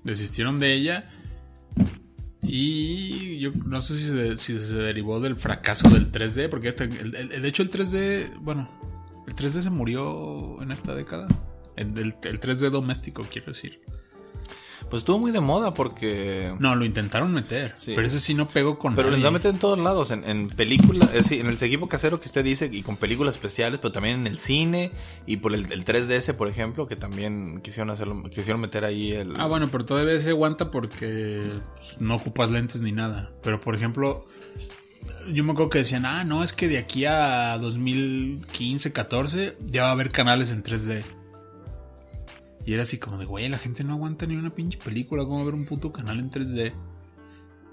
D: Desistieron de ella. Y yo no sé si se, si se derivó del fracaso del 3D, porque este, de hecho el 3D, bueno, el 3D se murió en esta década. El 3D doméstico, quiero decir.
C: Pues estuvo muy de moda porque...
D: No, lo intentaron meter,
C: Sí.
D: pero ese sí no pegó con
C: Pero
D: nadie.
C: va a meter en todos lados, en, en películas, eh, sí, en el equipo casero que usted dice, y con películas especiales, pero también en el cine, y por el, el 3DS, por ejemplo, que también quisieron hacerlo, quisieron meter ahí el...
D: Ah, bueno, pero todavía se aguanta porque pues, no ocupas lentes ni nada. Pero, por ejemplo, yo me acuerdo que decían, ah, no, es que de aquí a 2015, 14, ya va a haber canales en 3D. Y era así como de, güey, la gente no aguanta ni una pinche película, ¿cómo ver un puto canal en 3D?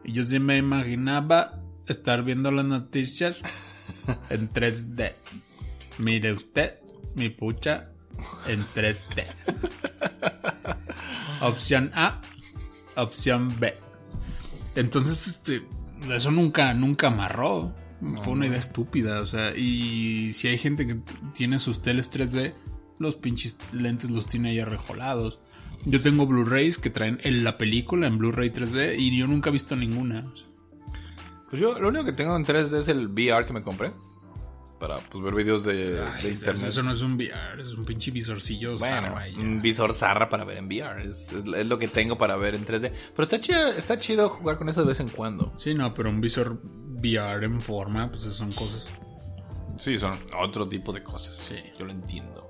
D: Y yo sí me imaginaba estar viendo las noticias en 3D. Mire usted, mi pucha, en 3D. Opción A, opción B. Entonces, este, eso nunca, nunca amarró. Fue una idea estúpida, o sea, y si hay gente que tiene sus teles 3D, los pinches lentes los tiene ahí arrejolados. Yo tengo Blu-rays que traen en la película en Blu-ray 3D y yo nunca he visto ninguna.
C: Pues yo lo único que tengo en 3D es el VR que me compré. Para pues, ver videos de, internet.
D: Eso no es un VR, es un pinche visorcillo
C: Bueno,
D: zarra
C: un visor zarra para ver en VR. Es, es- es lo que tengo para ver en 3D. Pero está chido, está chido jugar con eso de vez en cuando.
D: Sí, no, pero un visor VR en forma, pues esas son cosas.
C: Sí, son otro tipo de cosas.
D: Sí.
C: Yo lo entiendo.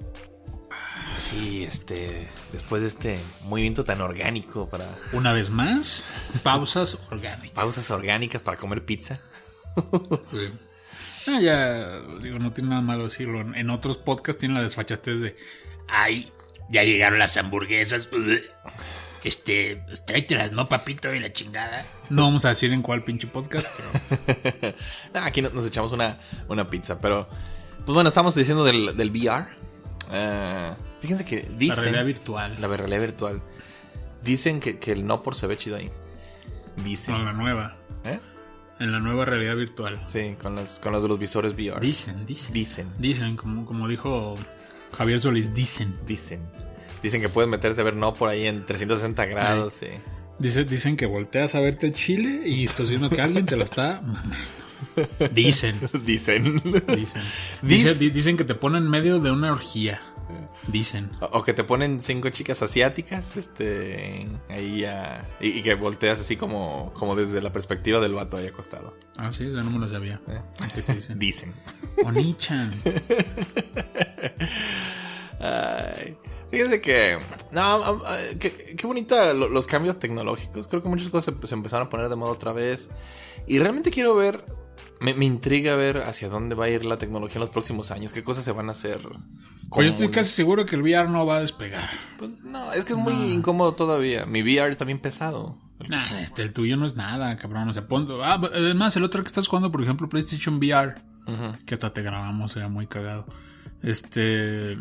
C: Sí, este. Después de este movimiento tan orgánico para
D: Una vez más, pausas orgánicas.
C: pausas orgánicas para comer pizza.
D: Sí. Ah, ya, digo, no tiene nada malo decirlo. En, otros podcasts tienen la desfachatez de.
E: Ay, ya llegaron las hamburguesas. Este, tráetelas, ¿no, papito? Y la chingada.
D: No vamos a decir en cuál pinche podcast, pero.
C: Ah, Aquí nos, echamos una, una pizza, pero. Pues bueno, estamos diciendo del, del VR. Eh, fíjense que
D: La
C: dicen.
D: realidad virtual.
C: La realidad virtual. Dicen que, que el no por se ve chido ahí. Dicen.
D: No, la nueva.
C: ¿Eh?
D: En la nueva realidad virtual.
C: Sí, con los, con los de los visores VR.
D: Dicen, dicen.
C: Dicen.
D: Dicen, como, como dijo Javier Solís, dicen.
C: Dicen. Dicen que puedes meterte a ver no por ahí en 360 grados. sí.
D: Dice, dicen que volteas a verte el chile y estás viendo que alguien te lo está. Dicen.
C: Dicen.
D: Dicen. Dice- dicen que te ponen en medio de una orgía. Dicen.
C: O, o que te ponen cinco chicas asiáticas, este, ahí a- y, y que volteas así como, como desde la perspectiva del vato ahí acostado.
D: Ah, sí, ya no me lo sabía. ¿Qué te dicen?
C: Dicen.
D: Onichan.
C: Ay, fíjense que, no, ay, qué, qué bonita lo- los cambios tecnológicos. Creo que muchas cosas se, se empezaron a poner de moda otra vez. Y realmente quiero ver, me, me intriga ver hacia dónde va a ir la tecnología en los próximos años, qué cosas se van a hacer.
D: Pues yo estoy casi seguro que el VR no va a despegar.
C: Pues, no, es que es muy incómodo todavía. Mi VR está bien pesado.
D: Nah, este, el tuyo no es nada, cabrón. O sea, pon- ah, además, el otro que estás jugando, por ejemplo, PlayStation VR, que hasta te grabamos, era muy cagado. Este.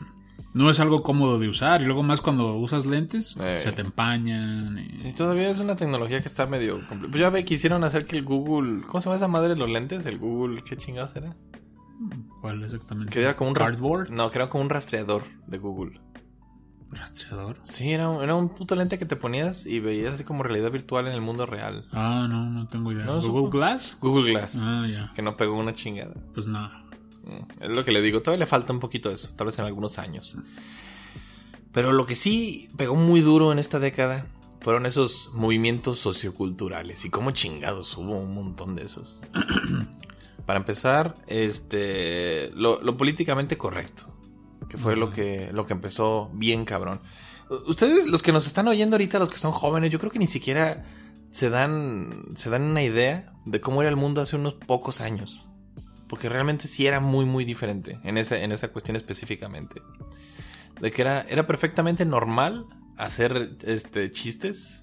D: No es algo cómodo de usar. Y luego más cuando usas lentes,
C: Eh.
D: se te empañan. y-
C: Sí, todavía es una tecnología que está medio Pues ya ve, quisieron hacer que el Google. ¿Cómo se llama esa madre de los lentes? El Google, ¿qué chingados era?
D: ¿Cuál exactamente?
C: Que era como un
D: cardboard.
C: No, que era como un rastreador de Google.
D: Rastreador.
C: Sí, era un, era un puto lente que te ponías y veías así como realidad virtual en el mundo real.
D: Ah, no, no tengo idea.
C: No,
D: ¿Google
C: supo.
D: Glass?
C: Google Glass.
D: Ah, ya.
C: Que no pegó una chingada.
D: Pues no.
C: Mm, Es lo que le digo. Todavía le falta un poquito de eso. Tal vez en algunos años. Pero lo que sí pegó muy duro en esta década fueron esos movimientos socioculturales. Y cómo chingados hubo un montón de esos. Para empezar, este. Lo, lo políticamente correcto. Que fue lo que, lo que empezó bien cabrón. Ustedes, los que nos están oyendo ahorita, los que son jóvenes, yo creo que ni siquiera se dan. se dan una idea de cómo era el mundo hace unos pocos años. Porque realmente sí era muy, muy diferente en esa, en esa cuestión específicamente. De que era, era perfectamente normal hacer este chistes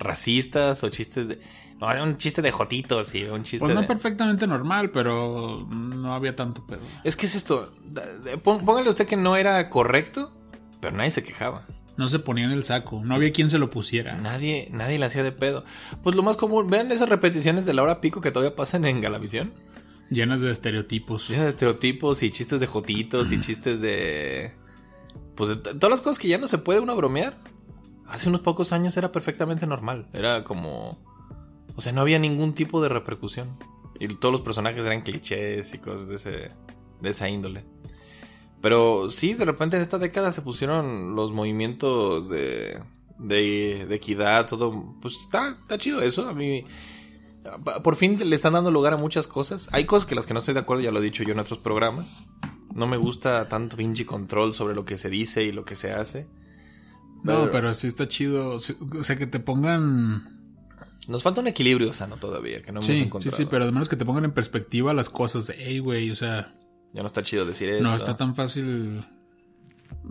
C: racistas o chistes de. No, era un chiste de jotitos y un chiste
D: Pues no
C: de.
D: perfectamente normal, pero no había tanto pedo.
C: Es que es esto. Póngale usted que no era correcto, pero nadie se quejaba.
D: No se ponía en el saco. No había quien se lo pusiera.
C: Nadie, nadie le hacía de pedo. Pues lo más común, vean esas repeticiones de la hora pico que todavía pasan en Galavisión.
D: Llenas de estereotipos.
C: Llenas de estereotipos y chistes de jotitos y chistes de. Pues de todas las cosas que ya no se puede uno bromear. Hace unos pocos años era perfectamente normal. Era como. O sea, no había ningún tipo de repercusión. Y todos los personajes eran clichés y cosas de, ese, de esa índole. Pero sí, de repente en esta década se pusieron los movimientos de, de, de equidad, todo. Pues está, está chido eso. A mí. Por fin le están dando lugar a muchas cosas. Hay cosas que las que no estoy de acuerdo, ya lo he dicho yo en otros programas. No me gusta tanto pinche control sobre lo que se dice y lo que se hace.
D: No, pero sí está chido. O sea, que te pongan.
C: Nos falta un equilibrio sano todavía, que no hemos
D: Sí, sí,
C: encontrado.
D: sí, pero además que te pongan en perspectiva las cosas de, hey, güey, o sea,
C: Ya no está chido decir eso.
D: no está tan fácil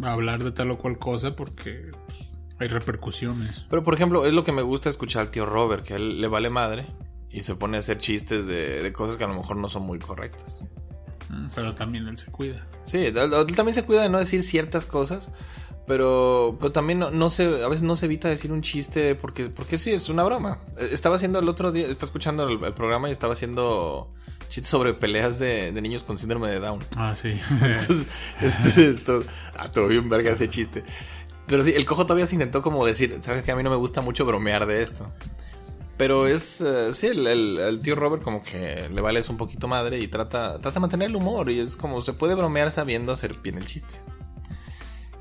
D: hablar de tal o cual cosa porque hay repercusiones.
C: Pero por ejemplo, es lo que me gusta escuchar al tío Robert, que a él le vale madre y se pone a hacer chistes de, de cosas que a lo mejor no son muy correctas.
D: Mm, Pero también él se cuida.
C: Sí, él, él también se cuida de no decir ciertas cosas, Pero, pero también no, no se, a veces no se evita decir un chiste porque, porque sí, es una broma. Eh, Estaba haciendo el otro día, estaba escuchando el, el programa y estaba haciendo chistes sobre peleas de, de niños con síndrome de Down.
D: Ah, sí.
C: Entonces, este, esto, ah, todo bien verga ese chiste. Pero sí, el cojo todavía se intentó como decir, sabes que a mí no me gusta mucho bromear de esto. Pero es, eh, sí, el, el- el tío Robert como que le vale eso un poquito madre y trata, trata de mantener el humor y es como se puede bromear sabiendo hacer bien el chiste.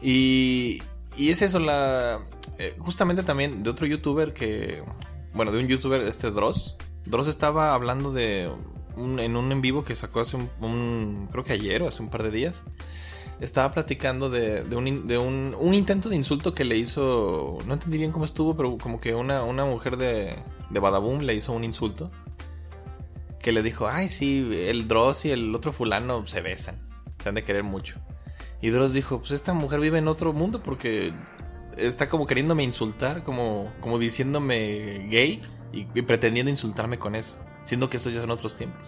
C: Y, y es eso, la eh, justamente también de otro youtuber que, bueno, de un youtuber, este Dross. Dross estaba hablando de, un, en un en vivo que sacó hace un, un- creo que ayer o hace un par de días. Estaba platicando de, de, un, de un, un intento de insulto que le hizo, no entendí bien cómo estuvo, pero como que una, una mujer de, de Badaboom le hizo un insulto. Que le dijo, ay sí, el Dross y el otro fulano se besan, se han de querer mucho. Y Dross dijo, pues esta mujer vive en otro mundo porque está como queriéndome insultar, como, como diciéndome gay y, y pretendiendo insultarme con eso, siendo que estos ya son otros tiempos.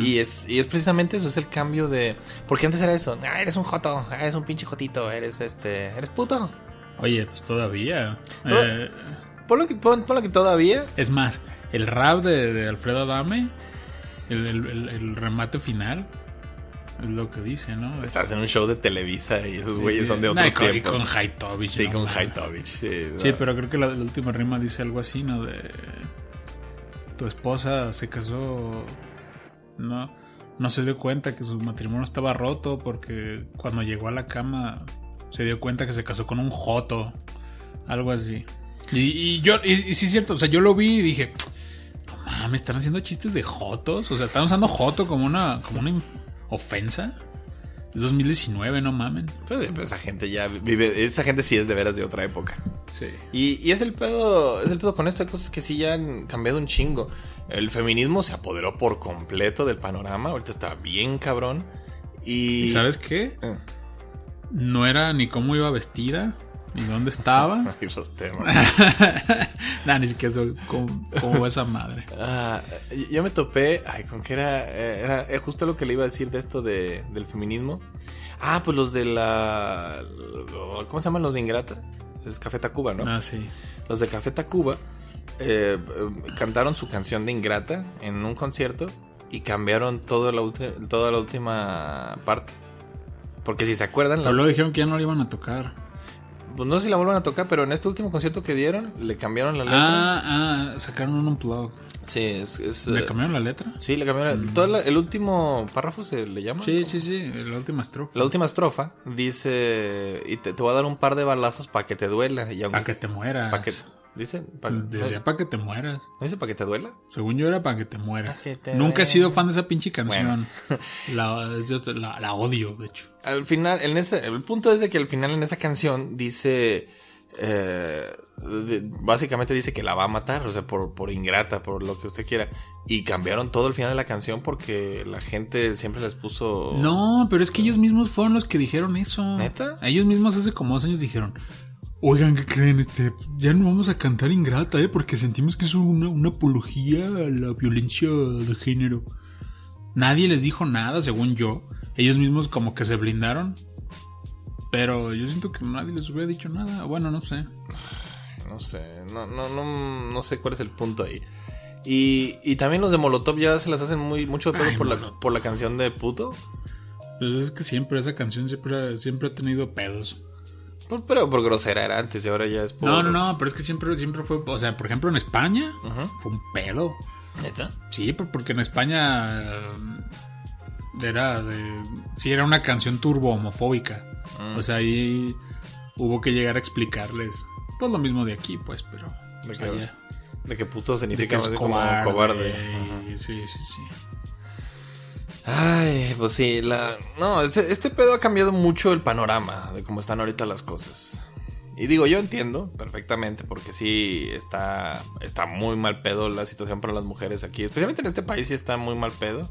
C: Y es, y es precisamente eso, es el cambio de... Porque antes era eso, ah, eres un joto, ah, eres un pinche jotito, eres este, eres puto.
D: Oye, pues todavía.
C: Todo-
D: Eh,
C: Ponlo que, pon- ponlo que todavía...
D: es más, el rap de, de Alfredo Adame, el- el remate final, es lo que dice, ¿no?
C: Estás en un show de Televisa y esos
D: Sí,
C: güeyes
D: sí.
C: son de
D: No,
C: otros
D: y
C: tiempos.
D: con Haitovich.
C: sí,
D: no
C: con. Haitovich. Sí,
D: Sí,
C: no.
D: pero creo que la, la última rima dice algo así, ¿no? De. Tu esposa se casó. No, no se dio cuenta que su matrimonio estaba roto porque cuando llegó a la cama se dio cuenta que se casó con un joto. Algo así. Y, y yo, y, y sí es cierto, o sea, yo lo vi y dije. No mames, están haciendo chistes de jotos. O sea, están usando joto como una, como una ofensa. Es 2019, no mamen.
C: Pues, pues, esa gente ya vive... Esa gente sí es de veras de otra época.
D: Sí.
C: Y, y es el pedo, es el pedo con esto, hay cosas que sí ya han cambiado un chingo. El feminismo se apoderó por completo del panorama, ahorita está bien cabrón. Y,
D: ¿Y sabes qué?
C: Eh.
D: No era ni cómo iba vestida, ni dónde estaba.
C: Esos temas.
D: Nah, ni siquiera sé cómo, cómo esa madre.
C: Ah, yo me topé, ay, con que era, eh, era eh, justo lo que le iba a decir de esto de, del feminismo. Ah, pues los de la, ¿cómo se llaman los de Ingrata? Es Café Tacuba, ¿no?
D: Ah, sí.
C: Los de Café Tacuba eh, cantaron su canción de Ingrata en un concierto y cambiaron toda la, toda la última parte. Porque si se acuerdan, la-
D: Pero luego dijeron que ya no la iban a tocar.
C: Pues no sé si la vuelvan a tocar, pero en este último concierto que dieron, le cambiaron la letra.
D: Ah, ah, sacaron un unplug.
C: Sí, es... es,
D: ¿Le
C: eh,
D: cambiaron la letra?
C: Sí, le cambiaron. todo la- el último párrafo se le llama.
D: Sí, sí, sí, la última estrofa.
C: La última estrofa dice: Y te, te voy a dar un par de balazos para que te duela.
D: Para que te mueras.
C: pa' que- ¿Dice? Pa-
D: Decía
C: ¿No
D: para que te mueras.
C: ¿no dice para que te duela?
D: Según yo era para que te mueras.
C: Pa' que te
D: Nunca he sido fan de esa pinche canción. La, es just- la, la odio, de hecho.
C: Al final, en ese, el punto es de que al final en esa canción dice. eh, de- básicamente dice que la va a matar, o sea, por, por ingrata, por lo que usted quiera. Y cambiaron todo el final de la canción porque la gente siempre les puso.
D: No, pero es que ellos mismos fueron los que dijeron eso.
C: ¿Neta?
D: Ellos mismos hace como dos años dijeron, oigan, ¿qué creen? Este, ya no vamos a cantar ingrata, ¿eh? Porque sentimos que es una, una apología a la violencia de género. Nadie les dijo nada, según yo. Ellos mismos como que se blindaron. Pero yo siento que nadie les hubiera dicho nada. Bueno, no sé.
C: No sé, no, no, no, no sé cuál es el punto ahí. Y, y también los de Molotov ya se las hacen muy mucho de pedo
D: Ay,
C: por, la, por la canción de puto.
D: Pues es que siempre esa canción siempre, siempre ha tenido pedos.
C: Por- pero por grosera era antes y ahora ya es por...
D: No, no, no, pero es que siempre, siempre fue, o sea, por ejemplo en España fue un pedo.
C: ¿Neta?
D: Sí, por- porque en España era de, sí era una canción turbo homofóbica.
C: Mm.
D: O sea, ahí hubo que llegar a explicarles, pues lo mismo de aquí, pues, pero
C: De
D: pues,
C: que,
D: allá.
C: de que puto
D: De
C: significa
D: que es
C: bien como
D: cobarde,
C: cobarde.
D: Sí, sí, sí.
C: Ay, pues sí, la... No, este, este pedo ha cambiado mucho el panorama de cómo están ahorita las cosas. Y digo, yo entiendo perfectamente porque sí está, está muy mal pedo la situación para las mujeres aquí. Especialmente en este país sí está muy mal pedo.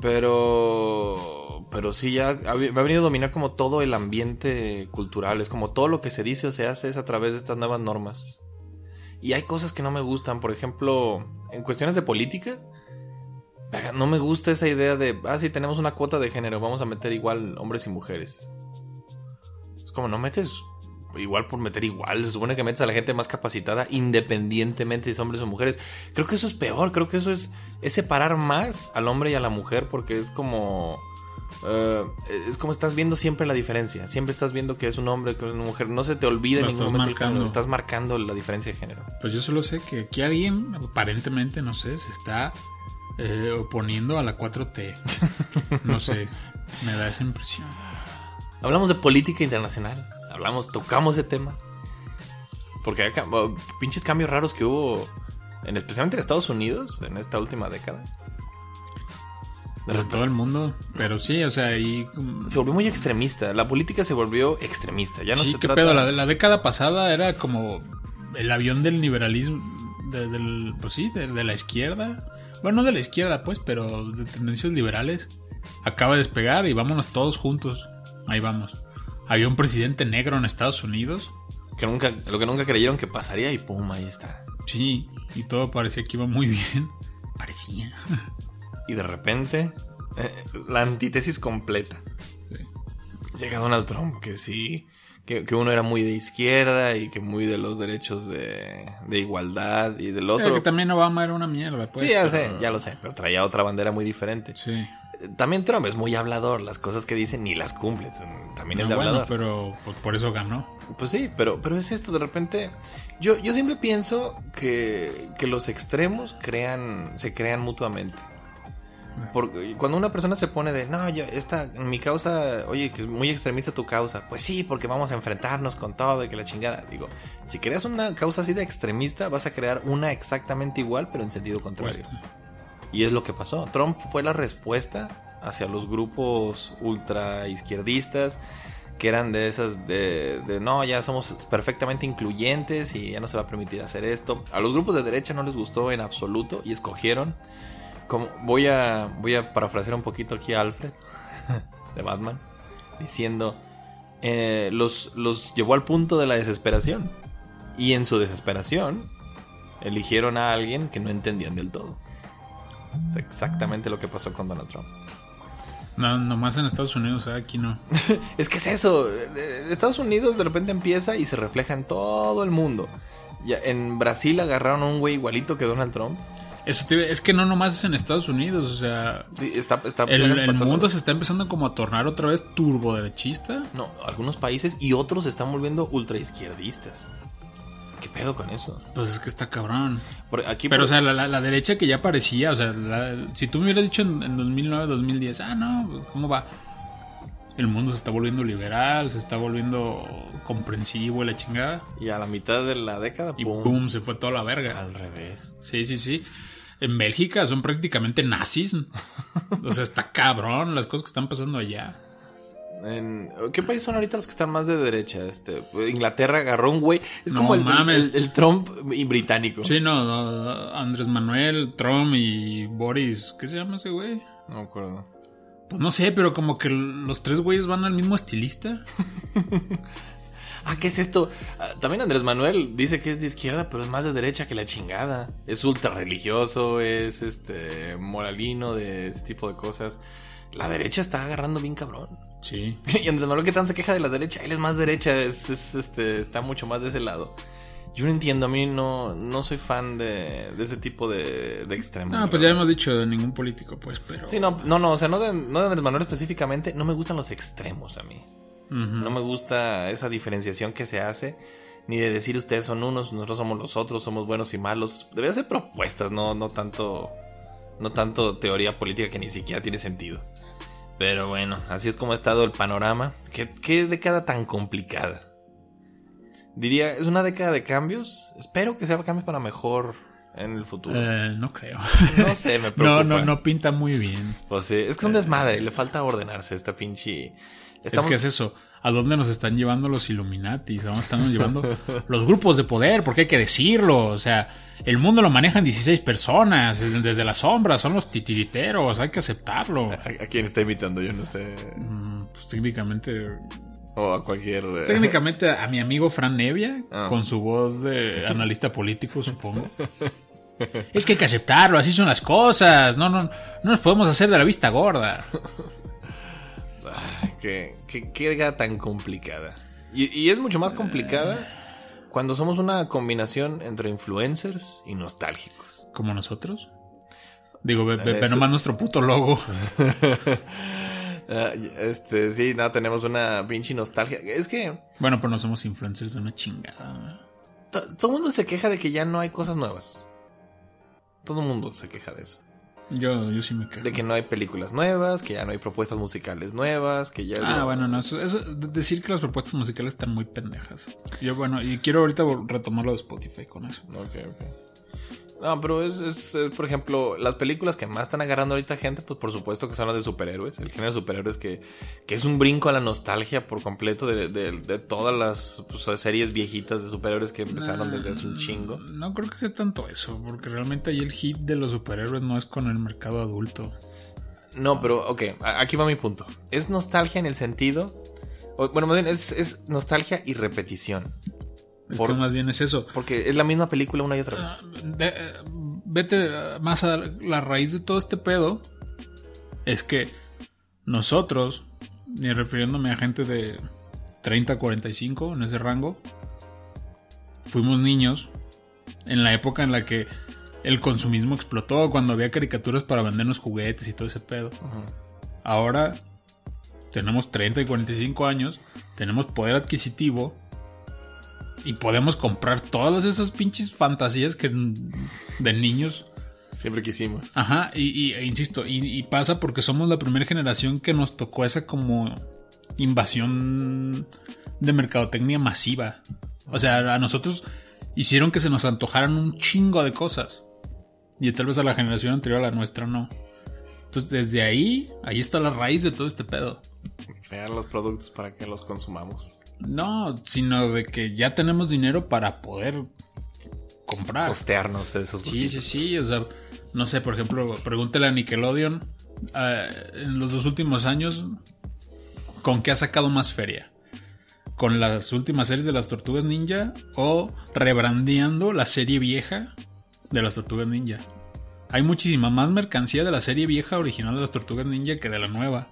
C: Pero... Pero sí ya ha, ha venido a dominar como todo el ambiente cultural. Es como todo lo que se dice o se hace es a través de estas nuevas normas. Y hay cosas que no me gustan. Por ejemplo, en cuestiones de política... No me gusta esa idea de, ah, sí, tenemos una cuota de género, vamos a meter igual hombres y mujeres. como no metes igual por meter igual. Se supone que metes a la gente más capacitada independientemente si son hombres o mujeres. Creo que eso es peor. Creo que eso es, es separar más al hombre y a la mujer porque es como... eh, es como estás viendo siempre la diferencia. Siempre estás viendo que es un hombre, que es una mujer. No se te olvida en ningún
D: estás
C: momento el
D: marcando.
C: Estás marcando la diferencia de género.
D: Pues yo solo sé que aquí alguien, aparentemente, no sé, se está eh, oponiendo a la 4T. No sé, me da esa impresión.
C: Hablamos de política internacional. Hablamos, tocamos ese tema. Porque hay pinches cambios raros que hubo, en, especialmente en Estados Unidos, en esta última década. De
D: En todo el mundo. Pero sí, o sea, ahí. mm,
C: se volvió muy extremista. La política se volvió extremista. Ya no
D: sí,
C: se
D: qué
C: trata.
D: pedo. La, la década pasada era como el avión del liberalismo. de- del, pues sí, de, de la izquierda. Bueno, no de la izquierda, pues, pero de tendencias liberales. Acaba de despegar y vámonos todos juntos. Ahí vamos. Había un presidente negro en Estados Unidos.
C: Que nunca, lo que nunca creyeron que pasaría y pum, ahí está.
D: Sí, y todo parecía que iba muy bien. Parecía.
C: Y de repente, eh, la antítesis completa.
D: Sí.
C: Llega Donald Trump, que sí, que, que uno era muy de izquierda y que muy de los derechos de, de igualdad y del
D: Pero
C: otro.
D: que también Obama era una mierda, pues.
C: sí, ya
D: pero-
C: sé, ya lo sé, pero traía otra bandera muy diferente.
D: Sí.
C: Eh, También Trump es muy hablador, las cosas que dice ni las cumple, también es
D: No,
C: de
D: bueno,
C: hablador.
D: pero por eso ganó.
C: Pues sí, pero, pero es esto, de repente. Yo, yo siempre pienso que, que los extremos crean, se crean mutuamente. Porque cuando una persona se pone de, no, yo, esta, mi causa, oye, que es muy extremista tu causa, pues sí, porque vamos a enfrentarnos con todo y que la chingada. Digo, si creas una causa así de extremista, vas a crear una exactamente igual, pero en sentido contrario. Y es lo que pasó. Trump fue la respuesta hacia los grupos ultra izquierdistas que eran de esas de, de, no, ya somos perfectamente incluyentes y ya no se va a permitir hacer esto. A los grupos de derecha no les gustó en absoluto y escogieron como voy a voy a parafrasear un poquito aquí a Alfred de Batman diciendo eh, los los llevó al punto de la desesperación y en su desesperación eligieron a alguien que no entendían del todo. Es exactamente lo que pasó con Donald Trump.
D: No, nomás en Estados Unidos, ¿eh? aquí no.
C: Es que es eso. eh, Estados Unidos de repente empieza y se refleja en todo el mundo. Ya, en Brasil agarraron a un güey igualito que Donald Trump.
D: Eso te es que no nomás es en Estados Unidos, o sea,
C: Sí, Está, está
D: el, mundo se está empezando como a tornar otra vez turboderechista.
C: No, algunos países y otros se están volviendo ultraizquierdistas. ¿Qué pedo con eso?
D: Pues es que está cabrón.
C: Por- aquí
D: Pero,
C: por-
D: o sea, la, la- la derecha que ya parecía, o sea, la- si tú me hubieras dicho en, en 2009, 2010, ah, no, pues, ¿cómo va? El mundo se está volviendo liberal, se está volviendo comprensivo y la chingada.
C: y a la mitad de la década,
D: Y
C: pum,
D: boom, se fue toda la verga.
C: al revés.
D: Sí, sí, sí. En Bélgica son prácticamente nazis. O sea, está cabrón las cosas que están pasando allá.
C: En- ¿Qué países son ahorita los que están más de derecha? Este, Inglaterra agarró un güey. Es
D: No
C: como el, el- el Trump y británico.
D: Sí, no, no, Andrés Manuel, Trump y Boris, ¿qué se llama ese güey?
C: No me acuerdo.
D: Pues no sé, pero como que los tres güeyes van al mismo estilista.
C: Ah, ¿qué es esto? Ah, también Andrés Manuel dice que es de izquierda, pero es más de derecha que la chingada. Es ultra religioso, es este moralino de ese tipo de cosas. La derecha está agarrando bien cabrón.
D: Sí.
C: Y Andrés Manuel que tan se queja de la derecha, él es más derecha, es, es, este, está mucho más de ese lado. Yo no entiendo, a mí no, no soy fan de, de ese tipo de, de extremos.
D: No, pues ya hemos dicho de ningún político, pues, pero.
C: Sí, no, no, no, o sea, no de, no de Andrés Manuel específicamente, no me gustan los extremos a mí. No me gusta esa diferenciación que se hace, ni de decir ustedes son unos, nosotros somos los otros, somos buenos y malos. Debería ser propuestas, no, no tanto, no tanto teoría política que ni siquiera tiene sentido. Pero bueno, así es como ha estado el panorama. ¿Qué, qué década tan complicada? Diría, es una década de cambios. Espero que sea cambios para mejor en el futuro.
D: Eh, no creo.
C: no sé, me preocupa.
D: No, no, no pinta muy bien.
C: Pues sí, es que es un desmadre, le falta ordenarse esta pinche... Estamos...
D: Es que es eso. ¿A dónde nos están llevando los Illuminatis? ¿A dónde están llevando los grupos de poder? Porque hay que decirlo. O sea, el mundo lo manejan 16 personas. Desde la sombra son los titiriteros. Hay que aceptarlo.
C: ¿A, a quién está imitando? Yo no sé.
D: Mm, Pues técnicamente.
C: O a cualquier... eh,
D: Técnicamente a mi amigo Fran Nevia,
C: Ah.
D: con su voz de analista político, supongo. Es que hay que aceptarlo, así son las cosas. No, no, no nos podemos hacer de la vista gorda.
C: Ay, qué, tan complicada. Y, y es mucho más complicada cuando somos una combinación entre influencers y nostálgicos.
D: Como nosotros. Digo, ve, ve- nomás nuestro puto logo.
C: Ah, este, sí, no, tenemos una pinche nostalgia. Es que
D: Bueno, pero no somos influencers de una chingada.
C: todo el mundo se queja de que ya no hay cosas nuevas. Todo el mundo se queja de eso.
D: Yo, yo sí me quejo.
C: De que no hay películas nuevas, que ya no hay propuestas musicales nuevas, que ya...
D: Ah, bueno, no, eso, eso- de- decir que las propuestas musicales están muy pendejas. Yo, bueno, y quiero ahorita vol- retomar lo de Spotify con eso.
C: Ok, ok. No, pero es, es, eh, por ejemplo, las películas que más están agarrando ahorita gente, pues por supuesto que son las de superhéroes. El género de superhéroes que, que es un brinco a la nostalgia por completo de, de- de todas las pues, series viejitas de superhéroes que empezaron desde hace un chingo.
D: No creo que sea tanto eso, porque realmente ahí el hit de los superhéroes no es con el mercado adulto.
C: No, pero ok, aquí va mi punto. Es nostalgia en el sentido... bueno, más bien es, es nostalgia y repetición.
D: Es
C: Por-
D: que más bien es eso.
C: Porque es la misma película una y otra vez.
D: Ah, de- eh, vete más a la raíz de todo este pedo. Es que nosotros, y refiriéndome a gente de 30 a 45 en ese rango, fuimos niños en la época en la que el consumismo explotó, cuando había caricaturas para vendernos juguetes y todo ese pedo. Ahora tenemos 30 y 45 años, tenemos poder adquisitivo y podemos comprar todas esas pinches fantasías que de niños.
C: Siempre quisimos.
D: Ajá, y, y- e insisto, y, y pasa porque somos la primera generación que nos tocó esa como invasión de mercadotecnia masiva. O sea, a nosotros hicieron que se nos antojaran un chingo de cosas. Y tal vez a la generación anterior a la nuestra no. Entonces, desde ahí, ahí está la raíz de todo este pedo.
C: Crear los productos para que los consumamos.
D: No, sino de que ya tenemos dinero para poder comprar.
C: Costearnos esos
D: Sí, sí, sí. O sea, no sé, por ejemplo, pregúntale a Nickelodeon ah, en los dos últimos años con qué ha sacado más feria. ¿Con las últimas series de las Tortugas Ninja o rebrandeando la serie vieja de las Tortugas Ninja? Hay muchísima más mercancía de la serie vieja original de las Tortugas Ninja que de la nueva.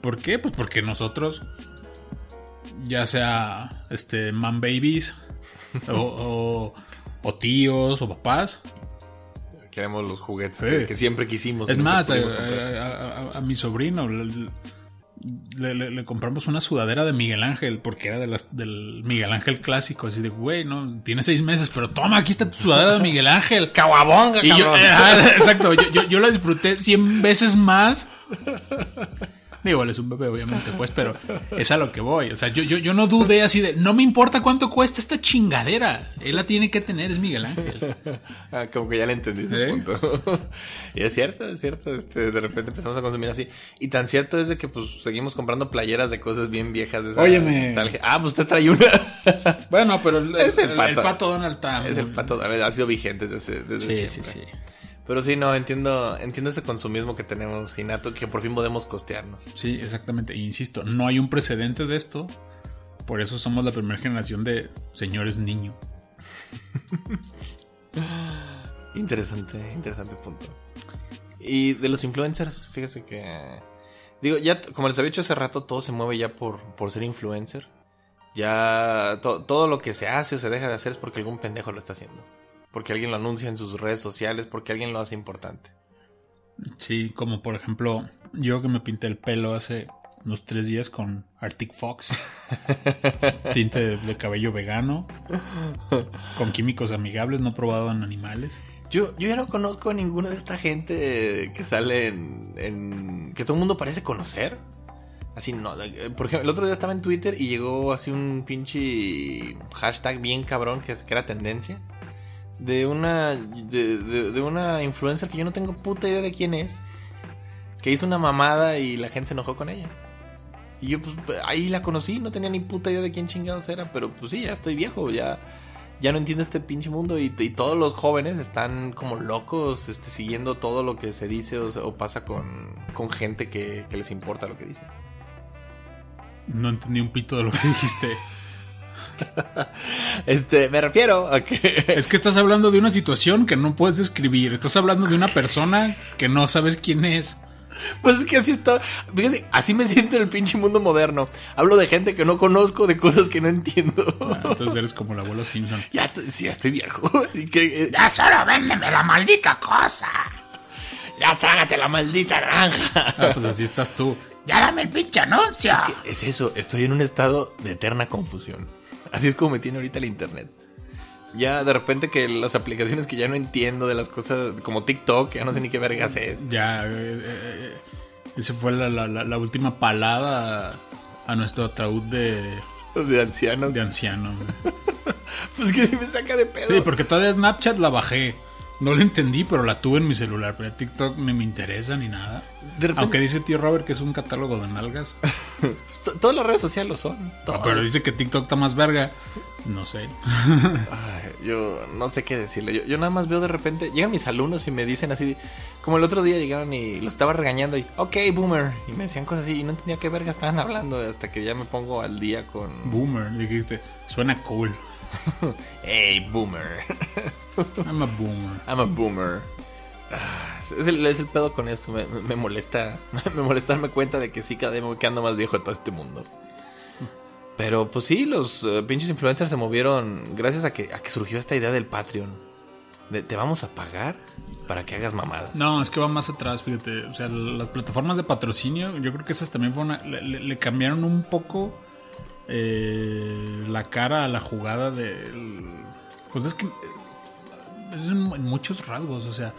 D: ¿Por qué? Pues porque nosotros, ya sea este man babies o, o- o tíos o papás,
C: Queremos los juguetes
D: Sí.
C: que, que siempre quisimos.
D: es más, a,
C: pudimos comprar.
D: a- a- a mi sobrino le, le- le- le compramos una sudadera de Miguel Ángel porque era de las, del Miguel Ángel clásico. Así de, güey, no, tiene seis meses, pero toma, aquí está tu sudadera de Miguel Ángel.
C: ¡Caguabonga,
D: Y yo,
C: cabrón!
D: ajá, exacto, yo, yo- yo la disfruté 100 veces más. Digo, él es un bebé, obviamente, pues, pero es a lo que voy. O sea, yo, yo, yo no dudé así de, no me importa cuánto cuesta esta chingadera. Él la tiene que tener, es Miguel Ángel.
C: Ah, como que ya le entendí su
D: ¿Sí?
C: punto. y es cierto, es cierto. Este, de repente empezamos a consumir así. Y tan cierto es de que pues seguimos comprando playeras de cosas bien viejas de esa
D: Óyeme.
C: Ah, pues usted trae una.
D: Bueno, pero el,
C: Es el
D: el-
C: pato.
D: el pato Donald está
C: es el pato, ha sido vigente desde, desde
D: Sí, sí,
C: siempre.
D: sí.
C: Pero sí, no, entiendo, entiendo ese consumismo que tenemos innato que por fin podemos costearnos.
D: Sí, exactamente. E insisto, no hay un precedente de esto. Por eso somos la primera generación de señores niño.
C: Interesante, interesante punto. Y de los influencers, fíjese que. Digo, ya, como les había dicho hace rato, todo se mueve ya por, por ser influencer. Ya to- todo lo que se hace o se deja de hacer es porque algún pendejo lo está haciendo. Porque alguien lo anuncia en sus redes sociales, porque alguien lo hace importante.
D: Sí, como por ejemplo, yo que me pinté el pelo hace unos tres días con Arctic Fox. Tinte de, de cabello vegano. Con químicos amigables, no probado en animales.
C: Yo, yo ya no conozco a ninguna de esta gente que sale en, en- que todo el mundo parece conocer. Así no. de- Por ejemplo, el otro día estaba en Twitter y llegó así un pinche hashtag bien cabrón que, que era tendencia. De una. De, de- de una influencer que yo no tengo puta idea de quién es. Que hizo una mamada y la gente se enojó con ella. Y yo pues ahí la conocí, no tenía ni puta idea de quién chingados era, pero pues sí, ya estoy viejo, ya ya no entiendo este pinche mundo y, y todos los jóvenes están como locos este, siguiendo todo lo que se dice o, pasa con, con gente que, que les importa lo que dice.
D: No entendí un pito de lo que dijiste.
C: Este, me refiero a que...
D: Es que estás hablando de una situación que no puedes describir. Estás hablando de una persona que no sabes quién es.
C: Pues es que así está. Fíjese, así me siento en el pinche mundo moderno. Hablo de gente que no conozco, de cosas que no entiendo.
D: Ah, Entonces eres como el abuelo Simpson.
C: Ya, sí, ya estoy viejo. Y que, eh,
E: Ya solo véndeme la maldita cosa.
C: ya trágate la maldita naranja.
D: Ah, pues así estás tú.
E: Ya dame el pinche anuncio.
C: Es eso, estoy en un estado de eterna confusión. Así es como me tiene ahorita el internet. Ya de repente que las aplicaciones que ya no entiendo de las cosas como TikTok, ya no sé ni qué vergas es.
D: Ya, eh, eh, eh, esa fue la, la- la- última palada a nuestro ataúd de,
C: De ancianos.
D: de anciano. güey.
C: Pues que sí me saca de pedo.
D: Sí, porque todavía Snapchat la bajé. No la entendí, pero la tuve en mi celular. Pero TikTok ni me interesa ni nada.
C: Repente-
D: Aunque dice tío Robert que es un catálogo de nalgas.
C: Todas las redes sociales lo son. todas.
D: Pero dice que TikTok está más verga. No sé.
C: Ay, yo no sé qué decirle. Yo, yo nada más veo de repente, llegan mis alumnos y me dicen así, como el otro día llegaron y los estaba regañando y, ok, boomer. Y me decían cosas así y no entendía qué verga estaban hablando hasta que ya me pongo al día con,
D: Boomer, dijiste. Suena cool.
C: hey, boomer.
D: I'm a boomer.
C: I'm a boomer. Ah, Es el, es el pedo con esto, me, me molesta, me molesta darme cuenta de que sí cada vez que ando más viejo de todo este mundo. Pero pues sí, los eh, pinches influencers se movieron gracias a que, a que surgió esta idea del Patreon. De, te vamos a pagar para que hagas mamadas.
D: No, es que va más atrás, fíjate. O sea, las plataformas de patrocinio, yo creo que esas también fueron. le cambiaron un poco eh, la cara a la jugada del. Pues es que. Es en, muchos rasgos, o sea.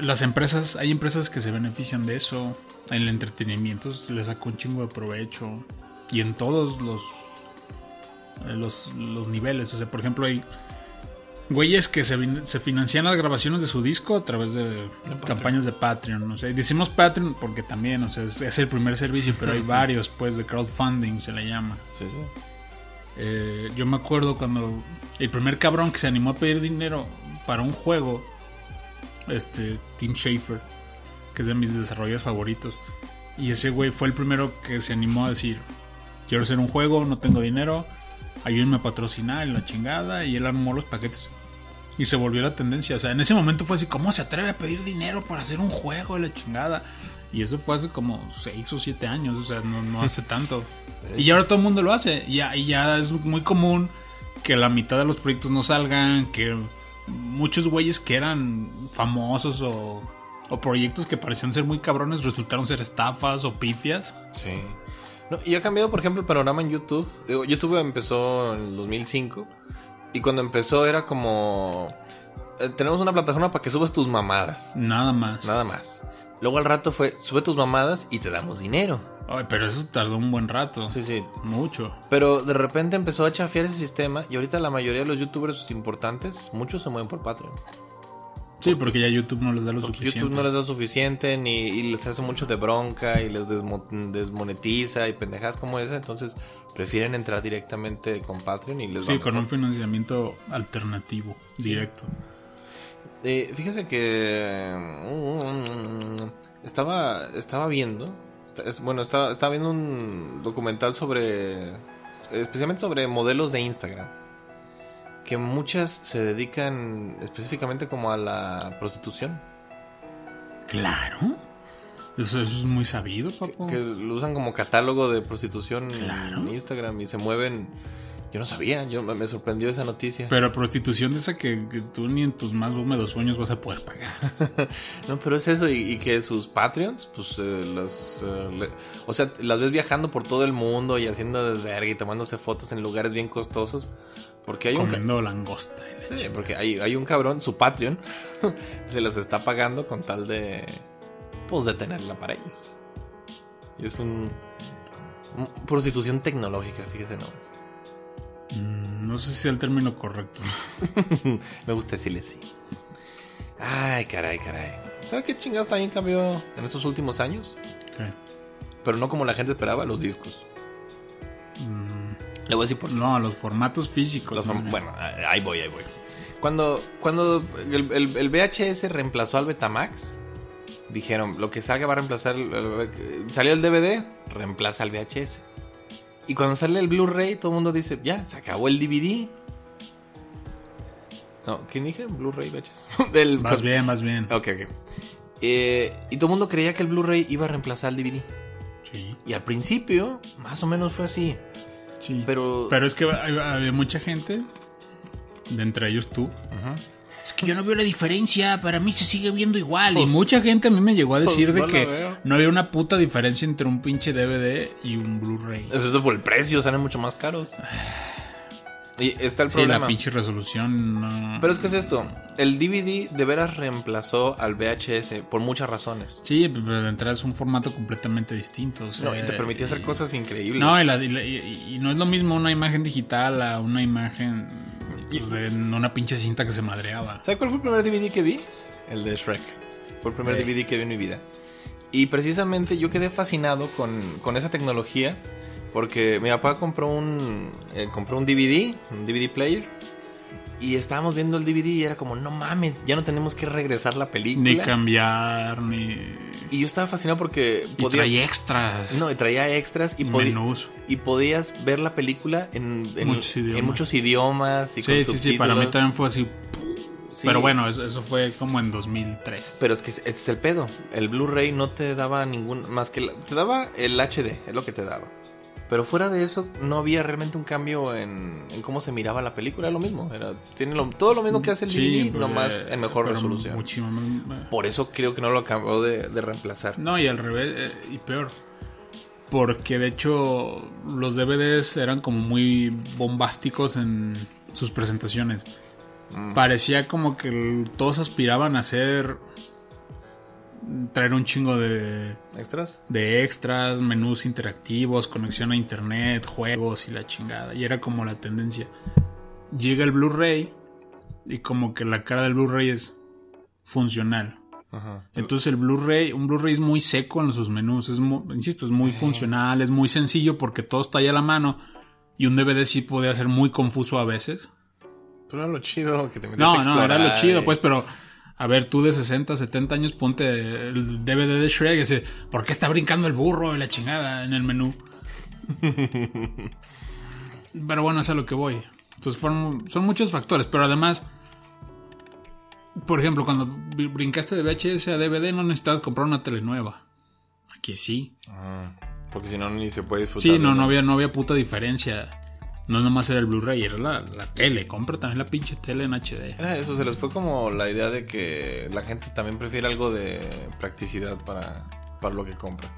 D: Las empresas, hay empresas que se benefician de eso. En el entretenimiento les saca un chingo de provecho. Y en todos los. eh, Los, los niveles. O sea, por ejemplo, hay güeyes que se, se financian las grabaciones de su disco a través de campañas de Patreon. O sea, decimos Patreon porque también, o sea, es, es el primer servicio, pero hay varios, pues, de crowdfunding se le llama.
C: Sí, sí.
D: Eh, yo me acuerdo cuando el primer cabrón que se animó a pedir dinero para un juego, este, Tim Schafer, que es de mis desarrolladores favoritos. Y ese güey fue el primero que se animó a decir, quiero hacer un juego, no tengo dinero, ayúdenme a patrocinar y la chingada. Y él armó los paquetes. Y se volvió la tendencia. O sea, en ese momento fue así, ¿cómo se atreve a pedir dinero para hacer un juego de la chingada? Y eso fue hace como 6 o 7 años, o sea, no, no hace tanto. y ahora todo el mundo lo hace. Y ya, y ya es muy común que la mitad de los proyectos no salgan, que muchos güeyes que eran famosos o, o proyectos que parecían ser muy cabrones resultaron ser estafas o pifias.
C: Sí. Y ha cambiado, por ejemplo, el panorama en YouTube. YouTube empezó en el 2005. Y cuando empezó era como... eh, tenemos una plataforma para que subas tus mamadas.
D: Nada más.
C: Nada más. Luego al rato fue, sube tus mamadas y te damos dinero.
D: Ay, pero eso tardó un buen rato.
C: Sí, sí.
D: Mucho.
C: Pero de repente empezó a chafiar ese sistema y ahorita la mayoría de los youtubers importantes, muchos se mueven por Patreon.
D: Sí, porque ya YouTube no les da lo suficiente.
C: YouTube no les da suficiente ni y les hace mucho de bronca y les desmo- desmonetiza y pendejadas como esa. Entonces prefieren entrar directamente con Patreon y les va
D: Sí, con un financiamiento alternativo, directo.
C: Eh, fíjese que mm, estaba estaba viendo, bueno, estaba, estaba viendo un documental sobre, especialmente sobre modelos de Instagram, que muchas se dedican específicamente como a la prostitución,
D: Claro. Eso, eso es muy sabido, papo.
C: que lo usan como catálogo de prostitución
D: Claro.
C: en Instagram y se mueven. Yo no sabía, yo me sorprendió esa noticia.
D: Pero prostitución de esa que, que tú ni en tus más húmedos sueños vas a poder pagar.
C: No, pero es eso, y, y que sus Patreons, pues, eh, los, eh, le- o sea, las ves viajando por todo el mundo y haciendo desvergue y tomándose fotos en lugares bien costosos, porque hay un,
D: Comiendo langosta.
C: sí, porque hay, hay un cabrón, su Patreon, se las está pagando con tal de, pues, de tenerla para ellos. Y es un, un- prostitución tecnológica, fíjese nomás.
D: Mm, no sé si es el término correcto.
C: Me gusta decirle sí. Ay, caray, caray. ¿Sabe qué chingados también cambió en estos últimos años?
D: ¿Qué?
C: Pero no como la gente esperaba, los discos. Le voy a decir por qué.
D: No, los formatos físicos.
C: Los
D: ¿no?
C: form- bueno, ahí voy, ahí voy. Cuando, cuando el, el- el VHS reemplazó al Betamax, dijeron, lo que salga va a reemplazar... el- el- salió el DVD, reemplaza al VHS. Y cuando sale el Blu-ray, todo el mundo dice, ya, se acabó el DVD. No, ¿quién dije? Blu-ray, VHS. Del,
D: Más bien, más bien.
C: Ok, ok. Eh, y todo el mundo creía que el Blu-ray iba a reemplazar el DVD.
D: Sí,
C: Y al principio, más o menos fue así.
D: sí.
C: Pero-
D: Pero es que había mucha gente, de entre ellos tú.
E: Es que yo no veo la diferencia. Para mí se sigue viendo igual.
D: Y
E: Y
D: mucha gente a mí me llegó a decir
C: Pues
D: de
C: no
D: que no había una puta diferencia entre un pinche DVD y un Blu-ray.
C: Eso es por el precio, salen mucho más caros. Y está el
D: Sí, la
C: problema.
D: pinche resolución no...
C: Pero es que es esto, el DVD de veras reemplazó al VHS por muchas razones.
D: Sí, pero de entrada es un formato completamente distinto. o sea,
C: No, y te permitía hacer cosas increíbles.
D: No, y, la- y la- y- y no es lo mismo una imagen digital a una imagen pues, de una pinche cinta que se madreaba.
C: ¿Sabes cuál fue el primer DVD que vi? El de Shrek. Fue el primer
D: Eh.
C: DVD que vi en mi vida. Y precisamente yo quedé fascinado con, con esa tecnología porque mi papá compró un, eh, compró un DVD, un DVD player. Y estábamos viendo el DVD y era como, no mames, ya no tenemos que regresar la película.
D: Ni cambiar, ni...
C: y yo estaba fascinado porque
D: Y
C: podía...
D: traía extras.
C: No, y traía extras y,
D: y menús.
C: y podías ver la película en, en-
D: Muchos
C: en
D: idiomas.
C: muchos idiomas y con
D: Sí, sí, sí, para mí también fue así.
C: Sí.
D: Pero bueno, eso, eso fue como en 2003.
C: Pero es que este es el pedo. El Blu-ray no te daba ningún. Más que. la- te daba el HD, es lo que te daba. Pero fuera de eso, no había realmente un cambio en, en cómo se miraba la película. Era lo mismo. Era, tiene lo- todo lo mismo que hace el
D: Sí,
C: DVD, nomás en mejor resolución.
D: Muchísimo más-
C: Por eso creo que no lo acabó de, de reemplazar.
D: No, y al revés, eh, y peor. Porque de hecho los DVDs eran como muy bombásticos en sus presentaciones.
C: Mm.
D: Parecía como que todos aspiraban a hacer... Traer un chingo de,
C: ¿Extras?
D: de extras, menús interactivos, conexión a internet, juegos y la chingada. Y era como la tendencia. Llega el Blu-ray y como que la cara del Blu-ray es funcional.
C: Ajá.
D: Entonces el Blu-ray, un Blu-ray es muy seco en sus menús, es muy, insisto, es muy funcional, es muy sencillo porque todo está ahí a la mano. Y un DVD sí podía ser muy confuso a veces.
C: Pero era lo chido que te metías
D: No,
C: a
D: no, era lo chido, pues, pero a ver, tú de 60, 70 años ponte el DVD de Shrek y dice, ¿por qué está brincando el burro y la chingada en el menú? pero bueno, es a lo que voy. Entonces fueron, son muchos factores, pero además, por ejemplo, cuando br- brincaste de VHS a DVD no necesitabas comprar una tele nueva. Aquí sí.
C: Ah, porque si no, ni se puede disfrutar.
D: Sí, no, no había, no había puta diferencia. No nomás era el Blu-ray, era la, la tele. Compra también la pinche tele en HD.
C: Era eso, se les fue como la idea de que la gente también prefiere algo de practicidad para, para lo que compra.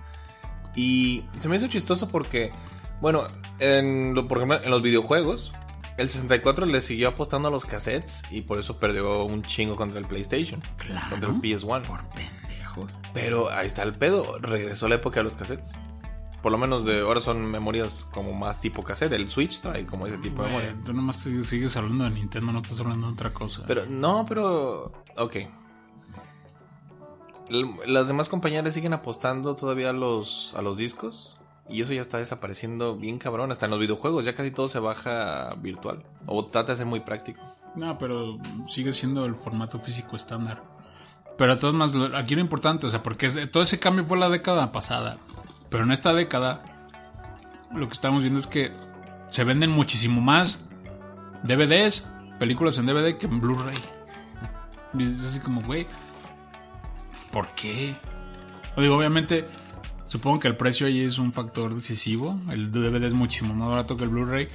C: Y se me hizo chistoso porque, bueno, en, lo- por ejemplo, en los videojuegos, el 64 le siguió apostando a los cassettes y por eso perdió un chingo contra el PlayStation,
E: Claro.
C: contra el PS1.
E: Por pendejos.
C: Pero ahí está el pedo, regresó la época de los cassettes. Por lo menos de ahora son memorias como más tipo cassette. El Switch trae como ese tipo de memoria.
D: Tú nomás sigues, hablando de Nintendo, no estás hablando de otra cosa.
C: Pero, no, pero. Ok. Las demás compañías le siguen apostando todavía a los, a los discos. Y eso ya está desapareciendo bien cabrón. Hasta en los videojuegos ya casi todo se baja virtual. O trata de ser muy práctico.
D: No, pero sigue siendo el formato físico estándar. Pero de todas lo- aquí lo importante, o sea, porque todo ese cambio fue la década pasada. Pero en esta década, lo que estamos viendo es que se venden muchísimo más DVDs, películas en DVD que en Blu-ray. Y es así como, güey, ¿por qué? O digo, obviamente, supongo que el precio ahí es un factor decisivo. El DVD es muchísimo más barato que el Blu-ray.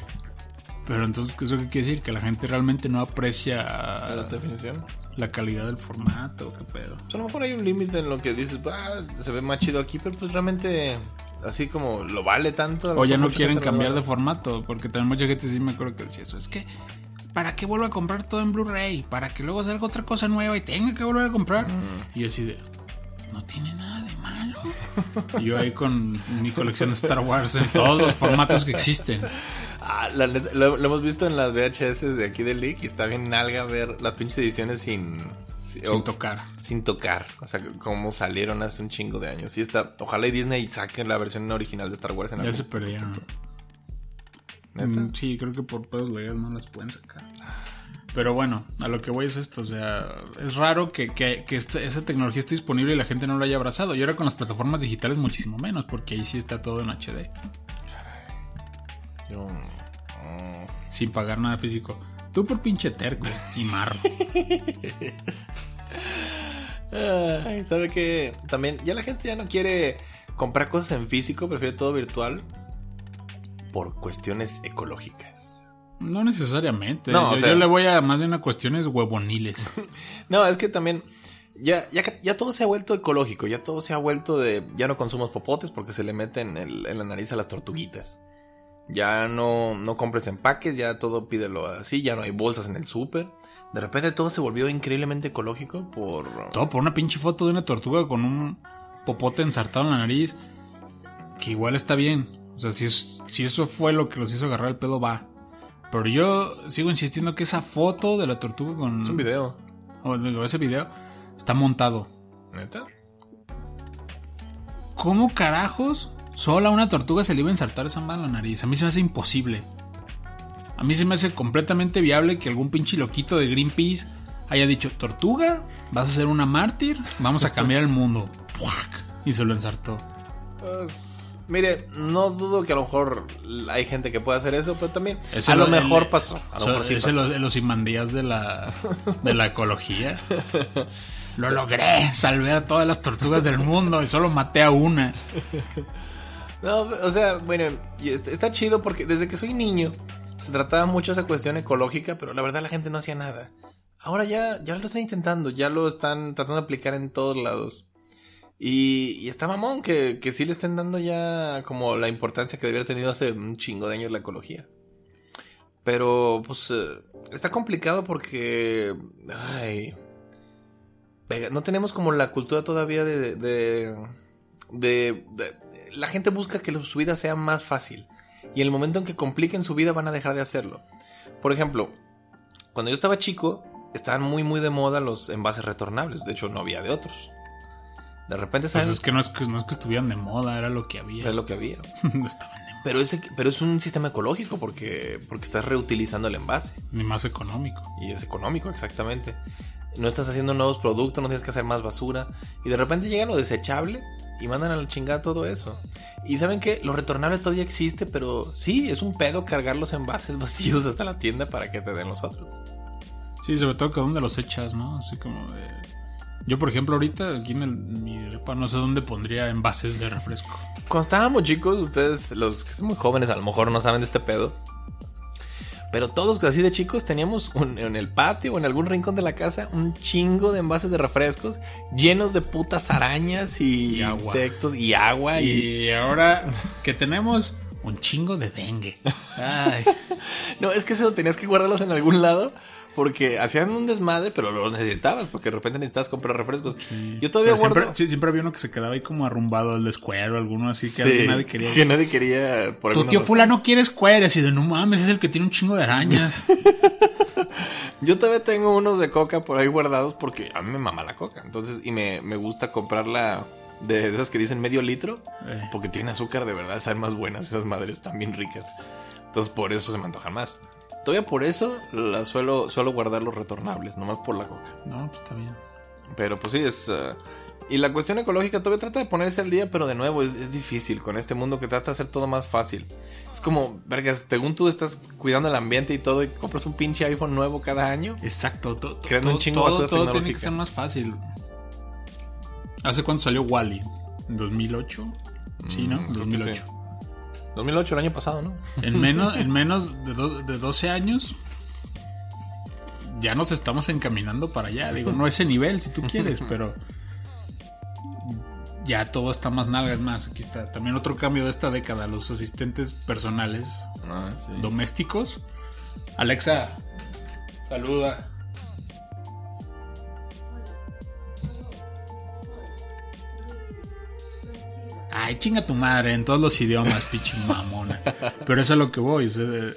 D: Pero entonces, ¿qué ¿eso qué quiere decir? Que la gente realmente no aprecia
C: ¿La definición?
D: la calidad del formato, qué pedo.
C: Pues a lo mejor hay un límite en lo que dices, ah, se ve más chido aquí, pero pues realmente, así como lo vale tanto.
D: O ya no quieren cambiar de formato, porque también mucha gente sí me acuerdo que decía eso. Es que, ¿para qué vuelvo a comprar todo en Blu-ray? ¿Para que luego salga otra cosa nueva y tenga que volver a comprar?
C: Mm.
D: Y así de, no tiene nada de malo. y yo ahí con mi colección de Star Wars en todos los formatos que existen.
C: Ah, la lo, lo hemos visto en las VHS de aquí del League y está bien nalga ver las pinches ediciones sin...
D: Sin
C: o-
D: tocar.
C: Sin tocar. O sea, como salieron hace un chingo de años. Y está... Ojalá y Disney saque la versión original de Star Wars en
D: Ya
C: algún
D: se perdieron. Mm, Sí, creo que por pedos legales no las pueden sacar. Pero bueno, a lo que voy es esto, o sea, es raro que, que- que esta- esa tecnología esté disponible y la gente no lo haya abrazado. Y ahora con las plataformas digitales muchísimo menos, porque ahí sí está todo en HD,
C: Yo,
D: sin pagar nada físico. Tú por pinche terco y marro.
C: Ay, ¿Sabe qué? También, ya la gente ya no quiere comprar cosas en físico, prefiere todo virtual por cuestiones ecológicas.
D: No necesariamente.
C: No,
D: yo,
C: o sea-
D: yo le voy a más bien a cuestiones huevoniles.
C: No, es que también ya, ya, ya todo se ha vuelto ecológico, ya todo se ha vuelto de... Ya no consumos popotes porque se le meten en, el- en la nariz a las tortuguitas. Ya no, no compres empaques, ya todo pídelo así, ya no hay bolsas en el súper. De repente todo se volvió increíblemente ecológico por...
D: Todo por una pinche foto de una tortuga con un popote ensartado en la nariz. Que igual está bien. O sea, si, es- si eso fue lo que los hizo agarrar el pedo, va. Pero yo sigo insistiendo que esa foto de la tortuga con.
C: Es un video.
D: O ese video está montado.
C: ¿Neta?
D: ¿Cómo carajos sola una tortuga se le iba a ensartar esa madre en la nariz? A mí se me hace imposible. A mí se me hace completamente viable que algún pinche loquito de Greenpeace haya dicho, tortuga, vas a ser una mártir, vamos a cambiar el mundo. Y se lo ensartó.
C: Pues, mire, no dudo que a lo mejor hay gente que pueda hacer eso, pero también
D: Ese
C: a lo
D: el-
C: mejor
D: el-
C: pasó. A lo
D: so-
C: mejor sí
D: ese
C: pasó.
D: los, los imandías de la, de la ecología. Lo logré, salvé a todas las tortugas del mundo y solo maté a una.
C: No, o sea, bueno, está chido porque desde que soy niño se trataba mucho esa cuestión ecológica, pero la verdad la gente no hacía nada. Ahora ya, ya lo están intentando, ya lo están tratando de aplicar en todos lados. Y, está mamón que, que sí le estén dando ya como la importancia que debiera tenido hace un chingo de años la ecología. Pero, pues, eh, está complicado porque... Ay... No tenemos como la cultura todavía de... de, de- de- la gente busca que su vida sea más fácil. Y en el momento en que compliquen su vida van a dejar de hacerlo. Por ejemplo, cuando yo estaba chico, estaban muy muy de moda los envases retornables. De hecho, no había de otros. De repente
D: Pues
C: saben
D: es que no es que no es que estuvieran de moda, era lo que había.
C: es lo que había.
D: no estaban de moda.
C: Pero, ese, pero es un sistema ecológico porque, porque estás reutilizando el envase.
D: Ni más económico.
C: Y es económico, exactamente. No estás haciendo nuevos productos, no tienes que hacer más basura. Y de repente llega lo desechable y mandan a la chingada todo eso. Y saben que lo retornable todavía existe, pero sí, es un pedo cargar los envases vacíos hasta la tienda para que te den los otros.
D: Sí, sobre todo que dónde los echas, ¿no? Así como de... Yo, por ejemplo, ahorita aquí en el, mi depa no sé dónde pondría envases de refresco.
C: Cuando estábamos chicos, ustedes, los que son muy jóvenes, a lo mejor no saben de este pedo. Pero todos así de chicos teníamos un- en el patio o en algún rincón de la casa un chingo de envases de refrescos llenos de putas arañas y, insectos y agua y,
D: Y ahora que tenemos un chingo de dengue. Ay,
C: No, es que eso tenías que guardarlos en algún lado porque hacían un desmadre, pero lo necesitabas porque de repente necesitabas comprar refrescos. Yo todavía guardo.
D: siempre, sí, siempre había uno que se quedaba ahí como arrumbado al descuero, alguno así que
C: Sí,
D: nadie quería.
C: que nadie quería por
D: Tu tío
C: razón.
D: fulano quiere escueras y de no mames, es el que tiene un chingo de arañas.
C: Yo todavía tengo unos de coca por ahí guardados porque a mí me mama la coca. Entonces, y me, me gusta comprarla de esas que dicen medio litro
D: Eh.
C: porque tiene azúcar de verdad, saben más buenas. Esas madres están bien ricas. Entonces, por eso se me antojan más. Todavía por eso la suelo, suelo guardar los retornables, nomás por la coca.
D: No, pues está bien.
C: Pero pues sí, es... uh, y la cuestión ecológica todavía trata de ponerse al día, pero de nuevo es, es difícil con este mundo que trata de hacer todo más fácil. Es como, vergas, según tú estás cuidando el ambiente y todo y compras un pinche iPhone nuevo cada año.
D: Exacto. to- to-
C: Creando un
D: todo-
C: chingo de
D: todo,
C: basura
D: todo tiene que ser más fácil. ¿Hace cuánto salió Wally? ¿En 2008? Sí, ¿no?
C: Mm, creo que
D: 2008.
C: sí. 2008, el año pasado, ¿no?
D: En menos, en menos de, do- de 12 años ya nos estamos encaminando para allá. Digo, no ese nivel si tú quieres, pero ya todo está más nalga. Es más, aquí está también otro cambio de esta década. Los asistentes personales
C: Ah, sí.
D: domésticos. Alexa, saluda. Ay, chinga tu madre en todos los idiomas, pinche mamona. Pero eso es a lo que voy. Es, eh,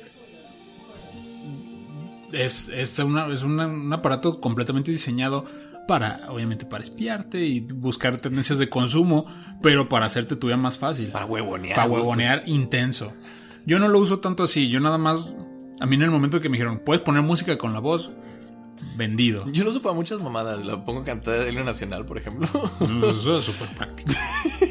D: es, es una- es una- un aparato completamente diseñado para, obviamente, para espiarte y buscar tendencias de consumo, pero para hacerte tu vida más fácil.
C: Para huevonear.
D: Para huevonear intenso. Yo no lo uso tanto así. Yo nada más. A mí en el momento que me dijeron, puedes poner música con la voz, vendido.
C: Yo lo uso para muchas mamadas. Lo pongo a cantar el nacional, por ejemplo.
D: Eso es súper práctico.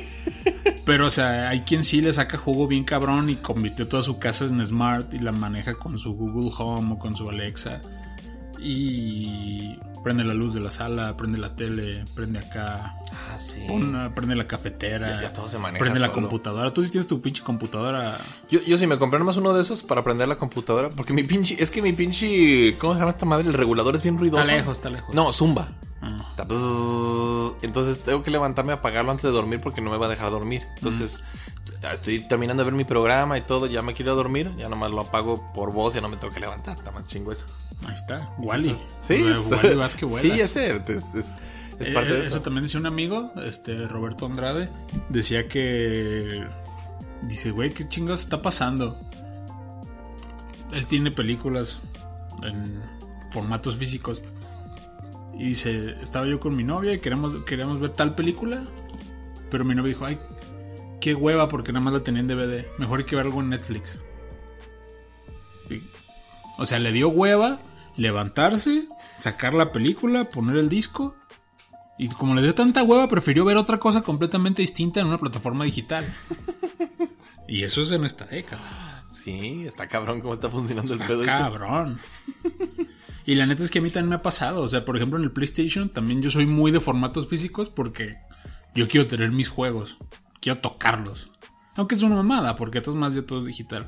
D: Pero, o sea, hay quien sí le saca jugo bien cabrón y convirtió toda su casa en smart y la maneja con su Google Home o con su Alexa. y prende la luz de la sala, prende la tele, prende acá,
C: Ah, sí.
D: pon- prende la cafetera,
C: Ya- ya todo se maneja
D: prende la computadora. Tú sí tienes tu pinche computadora.
C: Yo, yo sí me compré nomás uno de esos para prender la computadora. Porque mi pinche. Es que mi pinche. ¿Cómo se llama esta madre? El regulador es bien ruidoso.
D: Está lejos, está lejos.
C: No, zumba. Entonces tengo que levantarme a apagarlo antes de dormir porque no me va a dejar dormir. Entonces ya estoy terminando de ver mi programa y todo. Ya me quiero dormir. Ya nomás lo apago por voz. Ya no me tengo que levantar. Está más chingo eso.
D: Ahí está, Wally.
C: Sí, es-
D: Wally Vázquez
C: sí, ese es, es- es- es
D: Eh,
C: parte de
D: eso.
C: eso.
D: también decía un amigo, este Roberto Andrade, decía que dice, güey, ¿qué chingados está pasando? Él tiene películas en formatos físicos. Y dice, estaba yo con mi novia y queríamos, queríamos ver tal película, pero mi novia dijo, ay, qué hueva porque nada más la tenía en DVD. Mejor hay que ver algo en Netflix. Y- o sea, le dio hueva levantarse, sacar la película, poner el disco. Y como le dio tanta hueva, prefirió ver otra cosa completamente distinta en una plataforma digital. y eso es en esta década.
C: Sí, está cabrón cómo está funcionando el pedo. este.
D: Y la neta es que a mí también me ha pasado. O sea, por ejemplo, en el PlayStation también yo soy muy de formatos físicos porque yo quiero tener mis juegos. Quiero tocarlos. Aunque es una mamada, porque todo es más ya todo es digital.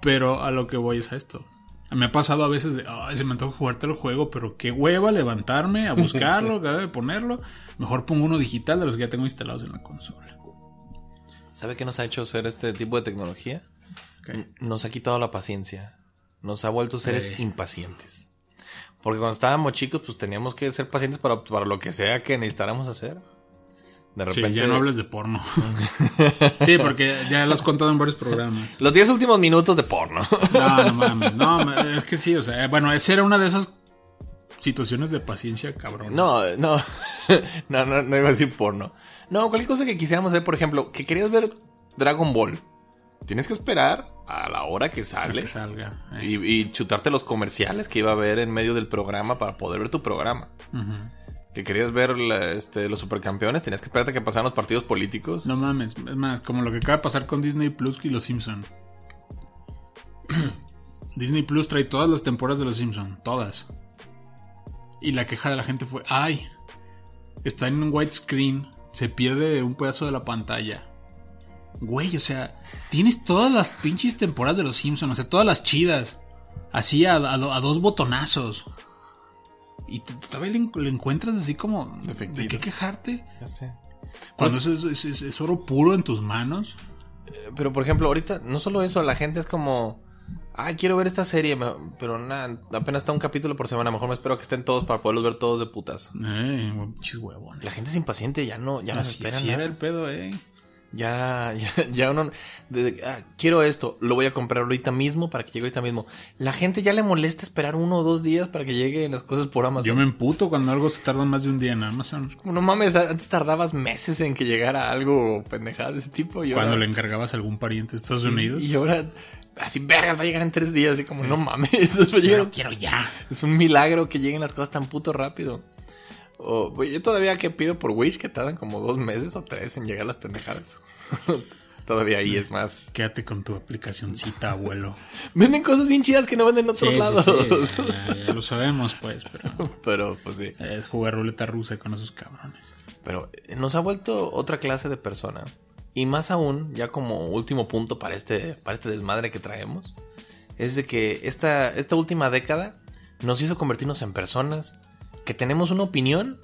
D: Pero a lo que voy es a esto. Me ha pasado a veces de, ay, se me antoja jugarte el juego, pero qué hueva levantarme a buscarlo, a ponerlo. Mejor pongo uno digital de los que ya tengo instalados en la consola.
C: ¿Sabe qué nos ha hecho ser este tipo de tecnología? Nos ha quitado la paciencia. Nos ha vuelto seres impacientes. Porque cuando estábamos chicos, pues teníamos que ser pacientes para, para lo que sea que necesitáramos hacer. De
D: Sí,
C: repente.
D: ya no hables de porno. sí, porque ya lo has contado en varios programas.
C: Los 10 últimos minutos de porno.
D: No, no mames. No, es que sí, o sea, bueno, esa era una de esas situaciones de paciencia, cabrón.
C: No, no. no, no, no iba a decir porno. No, cualquier cosa que quisiéramos ver, por ejemplo, que querías ver Dragon Ball. Tienes que esperar a la hora que sale.
D: que salga. eh.
C: Y, y chutarte los comerciales que iba a haber en medio del programa para poder ver tu programa. Que querías ver la- este, los supercampeones, tenías que esperarte a que pasaran los partidos políticos.
D: No mames, es más, como lo que acaba de pasar con Disney Plus y los Simpson. Disney Plus trae todas las temporadas de los Simpson, todas. Y la queja de la gente fue, ay, está en un widescreen, se pierde un pedazo de la pantalla. Güey, o sea, tienes todas las pinches temporadas de los Simpson, o sea, todas las chidas. Así a, a do- a dos botonazos. Y todavía le encuentras así como...
C: Efectivo.
D: ¿De qué quejarte?
C: Ya sé.
D: Cuando eso es, es- es- es oro puro en tus manos.
C: Eh, Pero por ejemplo, ahorita no solo eso, la gente es como, ah, quiero ver esta serie, pero nada, apenas está un capítulo por semana, mejor me espero que estén todos para poderlos ver todos de putas.
D: Eh, pinches huevones.
C: La gente es impaciente, ya no, ya no se espera
D: así
C: nada.
D: el pedo, eh.
C: Ya, ya, ya uno, ah, quiero esto, lo voy a comprar ahorita mismo para que llegue ahorita mismo. La gente ya le molesta esperar uno o dos días para que lleguen las cosas por Amazon.
D: Yo me emputo cuando algo se tarda más de un día en Amazon.
C: No mames, antes tardabas meses en que llegara algo pendejada de ese tipo. Y
D: Cuando
C: ahora,
D: le encargabas a algún pariente de Estados Unidos.
C: Y ahora, así, vergas, va a llegar en tres días. Así como, no mames, eso va a llegar-
E: Quiero ya.
C: Es un milagro que lleguen las cosas tan puto rápido. Yo todavía que pido por Wish que tardan como dos meses o tres en llegar las pendejadas. todavía ahí es más.
D: Quédate con tu aplicacioncita, abuelo.
C: Venden cosas bien chidas que no venden en otros
D: Sí,
C: lados.
D: sí, ya, ya lo sabemos, pues, pero
C: Pero, pues sí.
D: es jugar ruleta rusa con esos cabrones.
C: Pero eh, nos ha vuelto otra clase de persona. Y más aún, ya como último punto para este, para este desmadre que traemos, es de que esta, esta última década nos hizo convertirnos en personas que tenemos una opinión,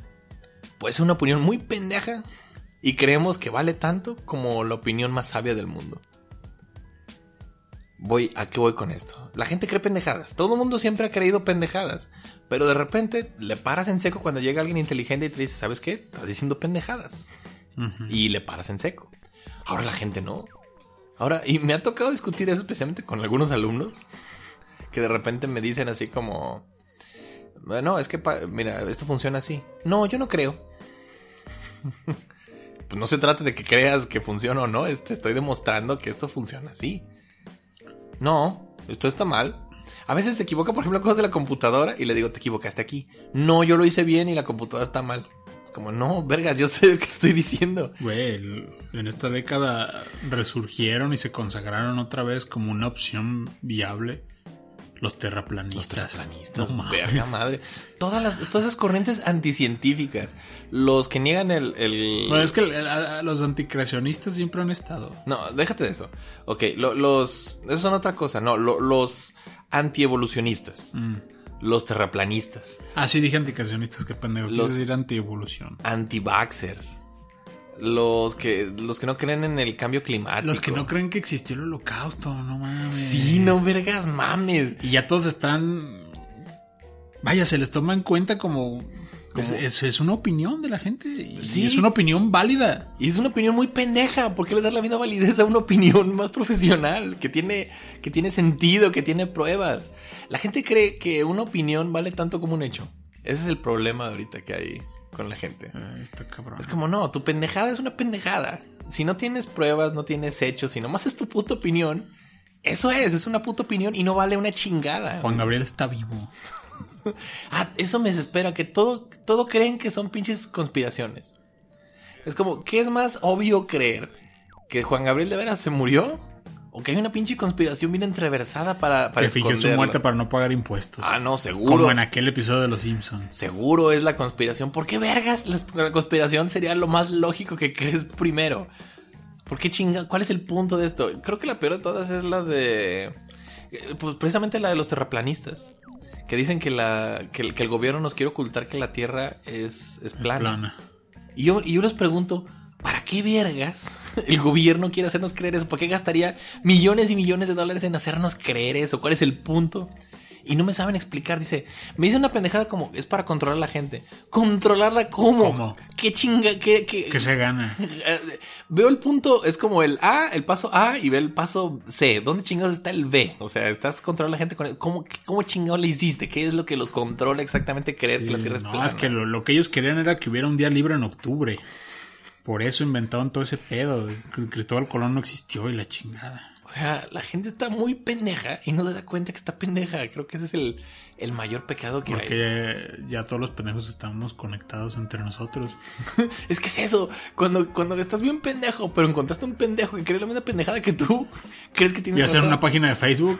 C: puede ser una opinión muy pendeja, y creemos que vale tanto como la opinión más sabia del mundo. Voy, ¿a qué voy con esto? La gente cree pendejadas. Todo el mundo siempre ha creído pendejadas. Pero de repente le paras en seco cuando llega alguien inteligente y te dice, ¿sabes qué? Estás diciendo pendejadas. Y le paras en seco. Ahora la gente no. Ahora, y me ha tocado discutir eso especialmente con algunos alumnos que de repente me dicen así como, bueno, es que, mira, esto funciona así. No, yo no creo. pues no se trata de que creas que funciona o no, es- te estoy demostrando que esto funciona así. No, esto está mal. A veces se equivoca, por ejemplo, cosas de la computadora y le digo, te equivocaste aquí. No, yo lo hice bien y la computadora está mal. Es como, no, vergas, yo sé lo que te estoy diciendo.
D: Güey, en esta década resurgieron y se consagraron otra vez como una opción viable Los terraplanistas.
C: Los terraplanistas,
D: No
C: verga madre. Todas las, todas esas corrientes anticientíficas. Los que niegan el. el-
D: Bueno, es que el- los anticreacionistas siempre han estado.
C: No, déjate de eso. Ok, lo- los. Eso son otra cosa. No, lo- los antievolucionistas.
D: Mm.
C: Los terraplanistas.
D: Ah, sí, dije anticreacionistas, qué pendejo.
C: Los-
D: decir antievolución.
C: Antivaxers. Los que, los que no creen en el cambio climático.
D: Los que no creen que existió el holocausto, no mames.
C: Sí, no vergas mames.
D: Y ya todos están. Vaya, se les toma en cuenta como. Es, es- es una opinión de la gente. Y
C: Sí.
D: es una opinión válida.
C: Y es una opinión muy pendeja. ¿Por qué le das la misma validez a una opinión más profesional? Que tiene, que tiene sentido, que tiene pruebas. La gente cree que una opinión vale tanto como un hecho. Ese es el problema ahorita que hay con la gente.
D: Cabrón.
C: Es como, no, tu pendejada es una pendejada. Si no tienes pruebas, no tienes hechos, si nomás es tu puta opinión, eso es, es una puta opinión y no vale una chingada.
D: Juan Gabriel está vivo.
C: Ah, eso me desespera, que todo, todo creen que son pinches conspiraciones. Es como, ¿qué es más obvio creer? ¿Que Juan Gabriel de veras se murió? ¿O que hay una pinche conspiración bien entreversada para, para
D: que fingió su muerte para no pagar impuestos.
C: Ah, no,
D: como
C: seguro.
D: en aquel episodio de Los Simpsons.
C: Seguro es la conspiración. ¿Por qué vergas la, conspiración sería lo más lógico que crees primero? ¿Por qué chinga? ¿Cuál es el punto de esto? Creo que la peor de todas es la de... eh, Pues precisamente la de los terraplanistas. Que dicen que, la, que, el, que el gobierno nos quiere ocultar que la Tierra es, es plana.
D: Plana.
C: Y yo, y yo les pregunto, ¿para qué vergas el gobierno quiere hacernos creer eso? ¿Por qué gastaría millones y millones de dólares en hacernos creer eso? ¿Cuál es el punto? Y no me saben explicar. Dice, me dice una pendejada como, es para controlar a la gente. ¿Controlarla cómo?
D: ¿Cómo?
C: ¿Qué chinga? ¿Qué, qué?
D: Que se gana.
C: Veo el punto, es como el A, el paso A y ve el paso C. ¿Dónde chingados está el B? O sea, estás controlando a la gente con ¿Cómo, cómo chingados le hiciste? ¿Qué es lo que los controla exactamente creer que la Tierra es
D: no,
C: plana?
D: es que lo, lo que ellos querían era que hubiera un día libre en octubre. Por eso inventaron todo ese pedo. Cristóbal Colón no existió y la chingada.
C: O sea, la gente está muy pendeja y no se da cuenta que está pendeja. Creo que ese es el, el mayor pecado que hay.
D: Porque ya, ya todos los pendejos estamos conectados entre nosotros.
C: Es que es eso. Cuando, cuando estás bien pendejo, pero encontraste un pendejo que cree la misma pendejada que tú, crees que tiene
D: Y hacer una página de Facebook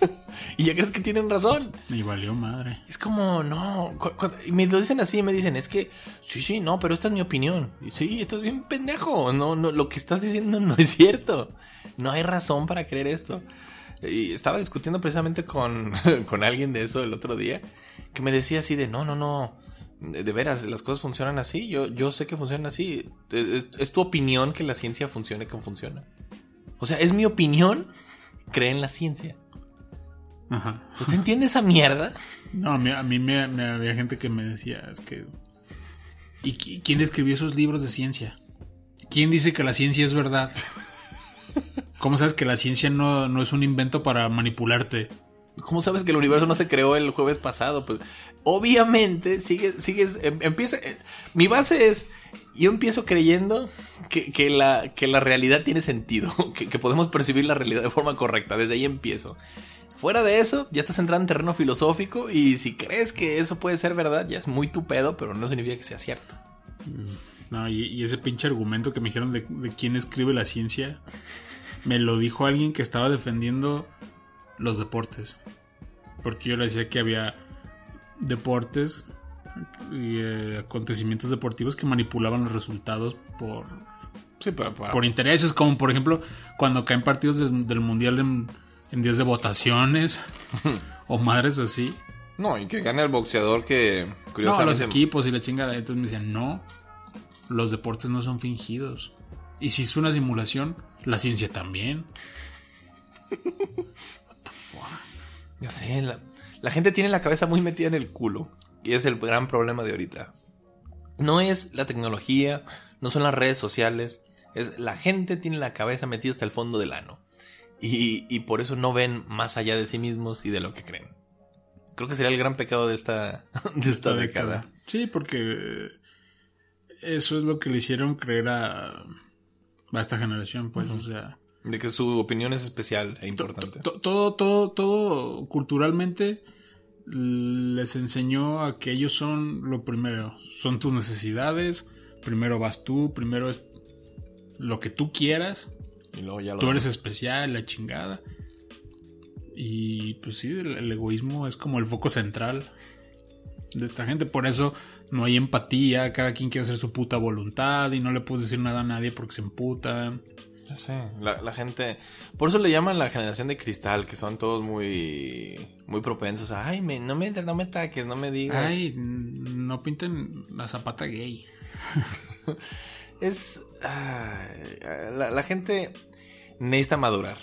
C: Y ya crees que tienen razón.
D: y valió madre.
C: Es como, no. y me lo dicen así, me dicen, es que, sí, sí, no, pero esta es mi opinión. Y sí, estás bien pendejo. No, no, lo que estás diciendo no es cierto. No hay razón para creer esto. Y estaba discutiendo precisamente con, con alguien de eso el otro día, que me decía así de, no, no, no. De, de veras, las cosas funcionan así. Yo, yo sé que funcionan así. Es, es- es tu opinión que la ciencia funcione como funciona. O sea, es mi opinión. Cree en la ciencia.
D: Ajá.
C: ¿Usted entiende esa mierda?
D: No, a mí, a mí me, me había gente que me decía, es que... ¿Y qui- quién escribió esos libros de ciencia? ¿Quién dice que la ciencia es verdad? ¿Cómo sabes que la ciencia no, no es un invento para manipularte?
C: ¿Cómo sabes que el universo no se creó el jueves pasado? Pues obviamente sigues, sigues, em- empieza. eh, mi base es, yo empiezo creyendo que, que la, que la realidad tiene sentido, que, que podemos percibir la realidad de forma correcta. Desde ahí empiezo. Fuera de eso, ya estás entrando en terreno filosófico y si crees que eso puede ser verdad, ya es muy tu pedo, pero no significa que sea cierto.
D: No, y, y ese pinche argumento que me dijeron de, de quién escribe la ciencia, me lo dijo alguien que estaba defendiendo los deportes. Porque yo le decía que había deportes y eh, acontecimientos deportivos que manipulaban los resultados por,
C: Sí, pero, pero-
D: por intereses, como por ejemplo cuando caen partidos del mundial en, en días de votaciones o madres así.
C: No, y que gane el boxeador que
D: No, los
C: curiosamente...
D: equipos y la chingada. Entonces me decían, no, los deportes no son fingidos. Y si es una simulación, la ciencia también.
C: Ya sé, la, la gente tiene la cabeza muy metida en el culo. Y es el gran problema de ahorita. No es la tecnología, no son las redes sociales. Es la gente tiene la cabeza metida hasta el fondo del ano. Y, y por eso no ven más allá de sí mismos y de lo que creen. Creo que sería el gran pecado de esta, de esta década.
D: Sí, porque eso es lo que le hicieron creer a, a esta generación, pues, o sea,
C: De que su opinión es especial e importante.
D: to- todo, todo, todo culturalmente les enseñó a que ellos son lo primero, son tus necesidades, primero vas tú, primero es lo que tú quieras,
C: Y luego ya lo
D: tú eres especial, la chingada. Y pues sí, el, el egoísmo es como el foco central de esta gente. Por eso no hay empatía, cada quien quiere hacer su puta voluntad y no le puedes decir nada a nadie porque se emputa.
C: Ya sé, la, la gente... Por eso le llaman la generación de cristal, que son todos muy... Muy propensos a... Ay, me, no, me, no me ataques, no me digas.
D: Ay, no pinten la zapata gay.
C: Es... la, la gente necesita madurar.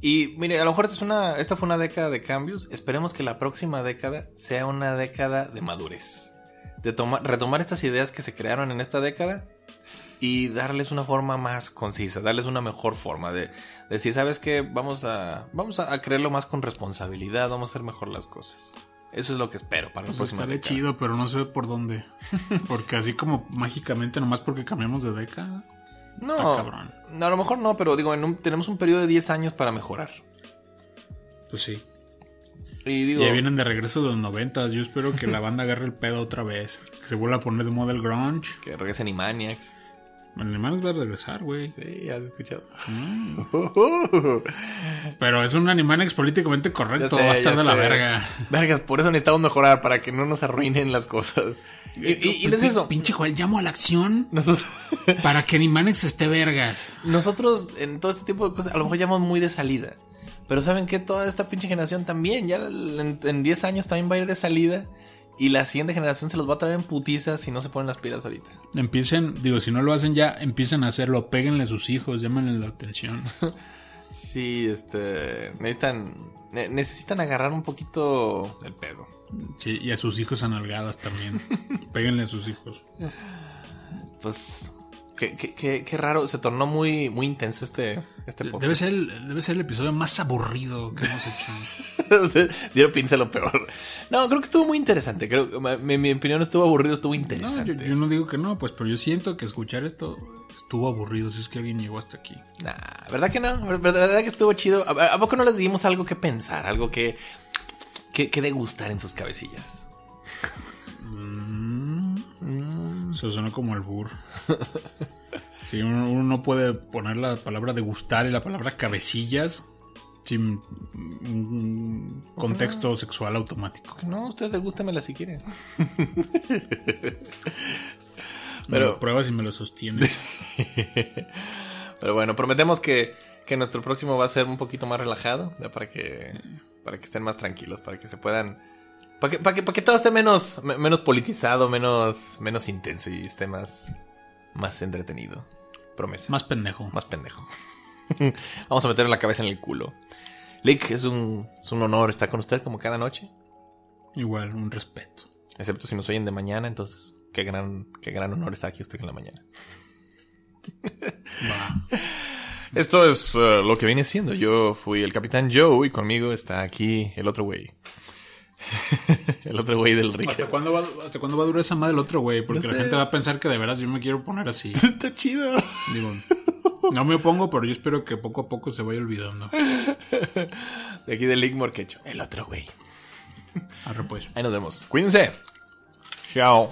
C: Y mire, a lo mejor esta, es una, esta fue una década de cambios. Esperemos que la próxima década sea una década de madurez. De tomar, retomar estas ideas que se crearon en esta década y darles una forma más concisa, darles una mejor forma de, de decir, ¿sabes qué? Vamos a, vamos a, a creerlo más con responsabilidad, vamos a hacer mejor las cosas. Eso es lo que espero para la
D: Pues
C: próxima
D: estaría
C: década.
D: chido, pero no sé por dónde. Porque así como mágicamente, nomás porque cambiamos de década.
C: No,
D: cabrón.
C: a lo mejor no, pero digo, en un- tenemos un periodo de 10 años para mejorar.
D: Pues sí.
C: Y digo,
D: Ya vienen de regreso de los noventas. Yo espero que la banda agarre el pedo otra vez. Que se vuelva a poner de moda el grunge.
C: que regresen Animaniacs.
D: El Animaniacs va a regresar, güey.
C: Sí, has escuchado.
D: Pero es un Animaniacs políticamente correcto.
C: Sé,
D: va a estar de la verga.
C: Vergas, por eso necesitamos mejorar, para que no nos arruinen las cosas. Y, y- y no es eso.
D: Pinche Joel, llamo a la acción
C: Nosotros,
D: para que Animaniacs esté vergas.
C: nosotros, en todo este tipo de cosas, a lo mejor llamamos muy de salida. Pero ¿saben que Toda esta pinche generación también, ya en, en 10 años también va a ir de salida. Y la siguiente generación se los va a traer en putizas si no se ponen las pilas ahorita.
D: Empiecen, digo, si no lo hacen ya, empiecen a hacerlo. Péguenle a sus hijos, llámenle la atención.
C: Sí, este. Necesitan. ne- necesitan agarrar un poquito el pedo.
D: Sí, y a sus hijos analgadas también. Péguenle a sus hijos.
C: Pues. Qué, qué- qué- qué raro. Se tornó muy, muy intenso este, este podcast.
D: Debe ser, el, debe ser el episodio más aburrido que hemos hecho.
C: Usted dieron pinza lo peor. No, creo que estuvo muy interesante. Creo mi, mi opinión estuvo aburrido, estuvo
D: No,
C: interesante.
D: yo, yo no digo que no, pues, pero yo siento que escuchar esto estuvo aburrido si es que alguien llegó hasta aquí.
C: Nah, ¿verdad que no? ¿Verdad, verdad que estuvo chido? ¿A, a poco no les dimos algo que pensar? Algo que, que, que degustar en sus cabecillas.
D: Eso suena como albur. Sí, uno, uno no puede poner la palabra degustar y la palabra cabecillas sin un contexto sexual automático.
C: No, usted degústemela si quiere. Pero-
D: pruebas y me lo sostienes.
C: Pero bueno, prometemos que, que nuestro próximo va a ser un poquito más relajado, ya para que para que estén más tranquilos, para que se puedan para que, para que, para que todo esté menos me- menos politizado, menos menos intenso y esté más más entretenido. Promesa.
D: Más pendejo.
C: más pendejo. Vamos a meter la cabeza en el culo. Lick, es un, es un honor estar con usted como cada noche.
D: Igual, un respeto.
C: Excepto si nos oyen de mañana, entonces qué gran, qué gran honor estar aquí usted en la mañana. Esto es eh, lo que viene siendo. Yo fui el Capitán Joe y conmigo está aquí el otro güey. el otro güey del Rick.
D: ¿Hasta cuándo, va, ¿Hasta cuándo va a durar esa madre el otro güey? Porque
C: No
D: la gente va a pensar que de veras yo me quiero poner así.
C: Está chido.
D: Digo, no me opongo, pero yo espero que poco a poco se vaya olvidando.
C: De aquí del Lick Morquecho. El otro güey.
D: Arre pues.
C: Ahí nos vemos. Cuídense. Chao.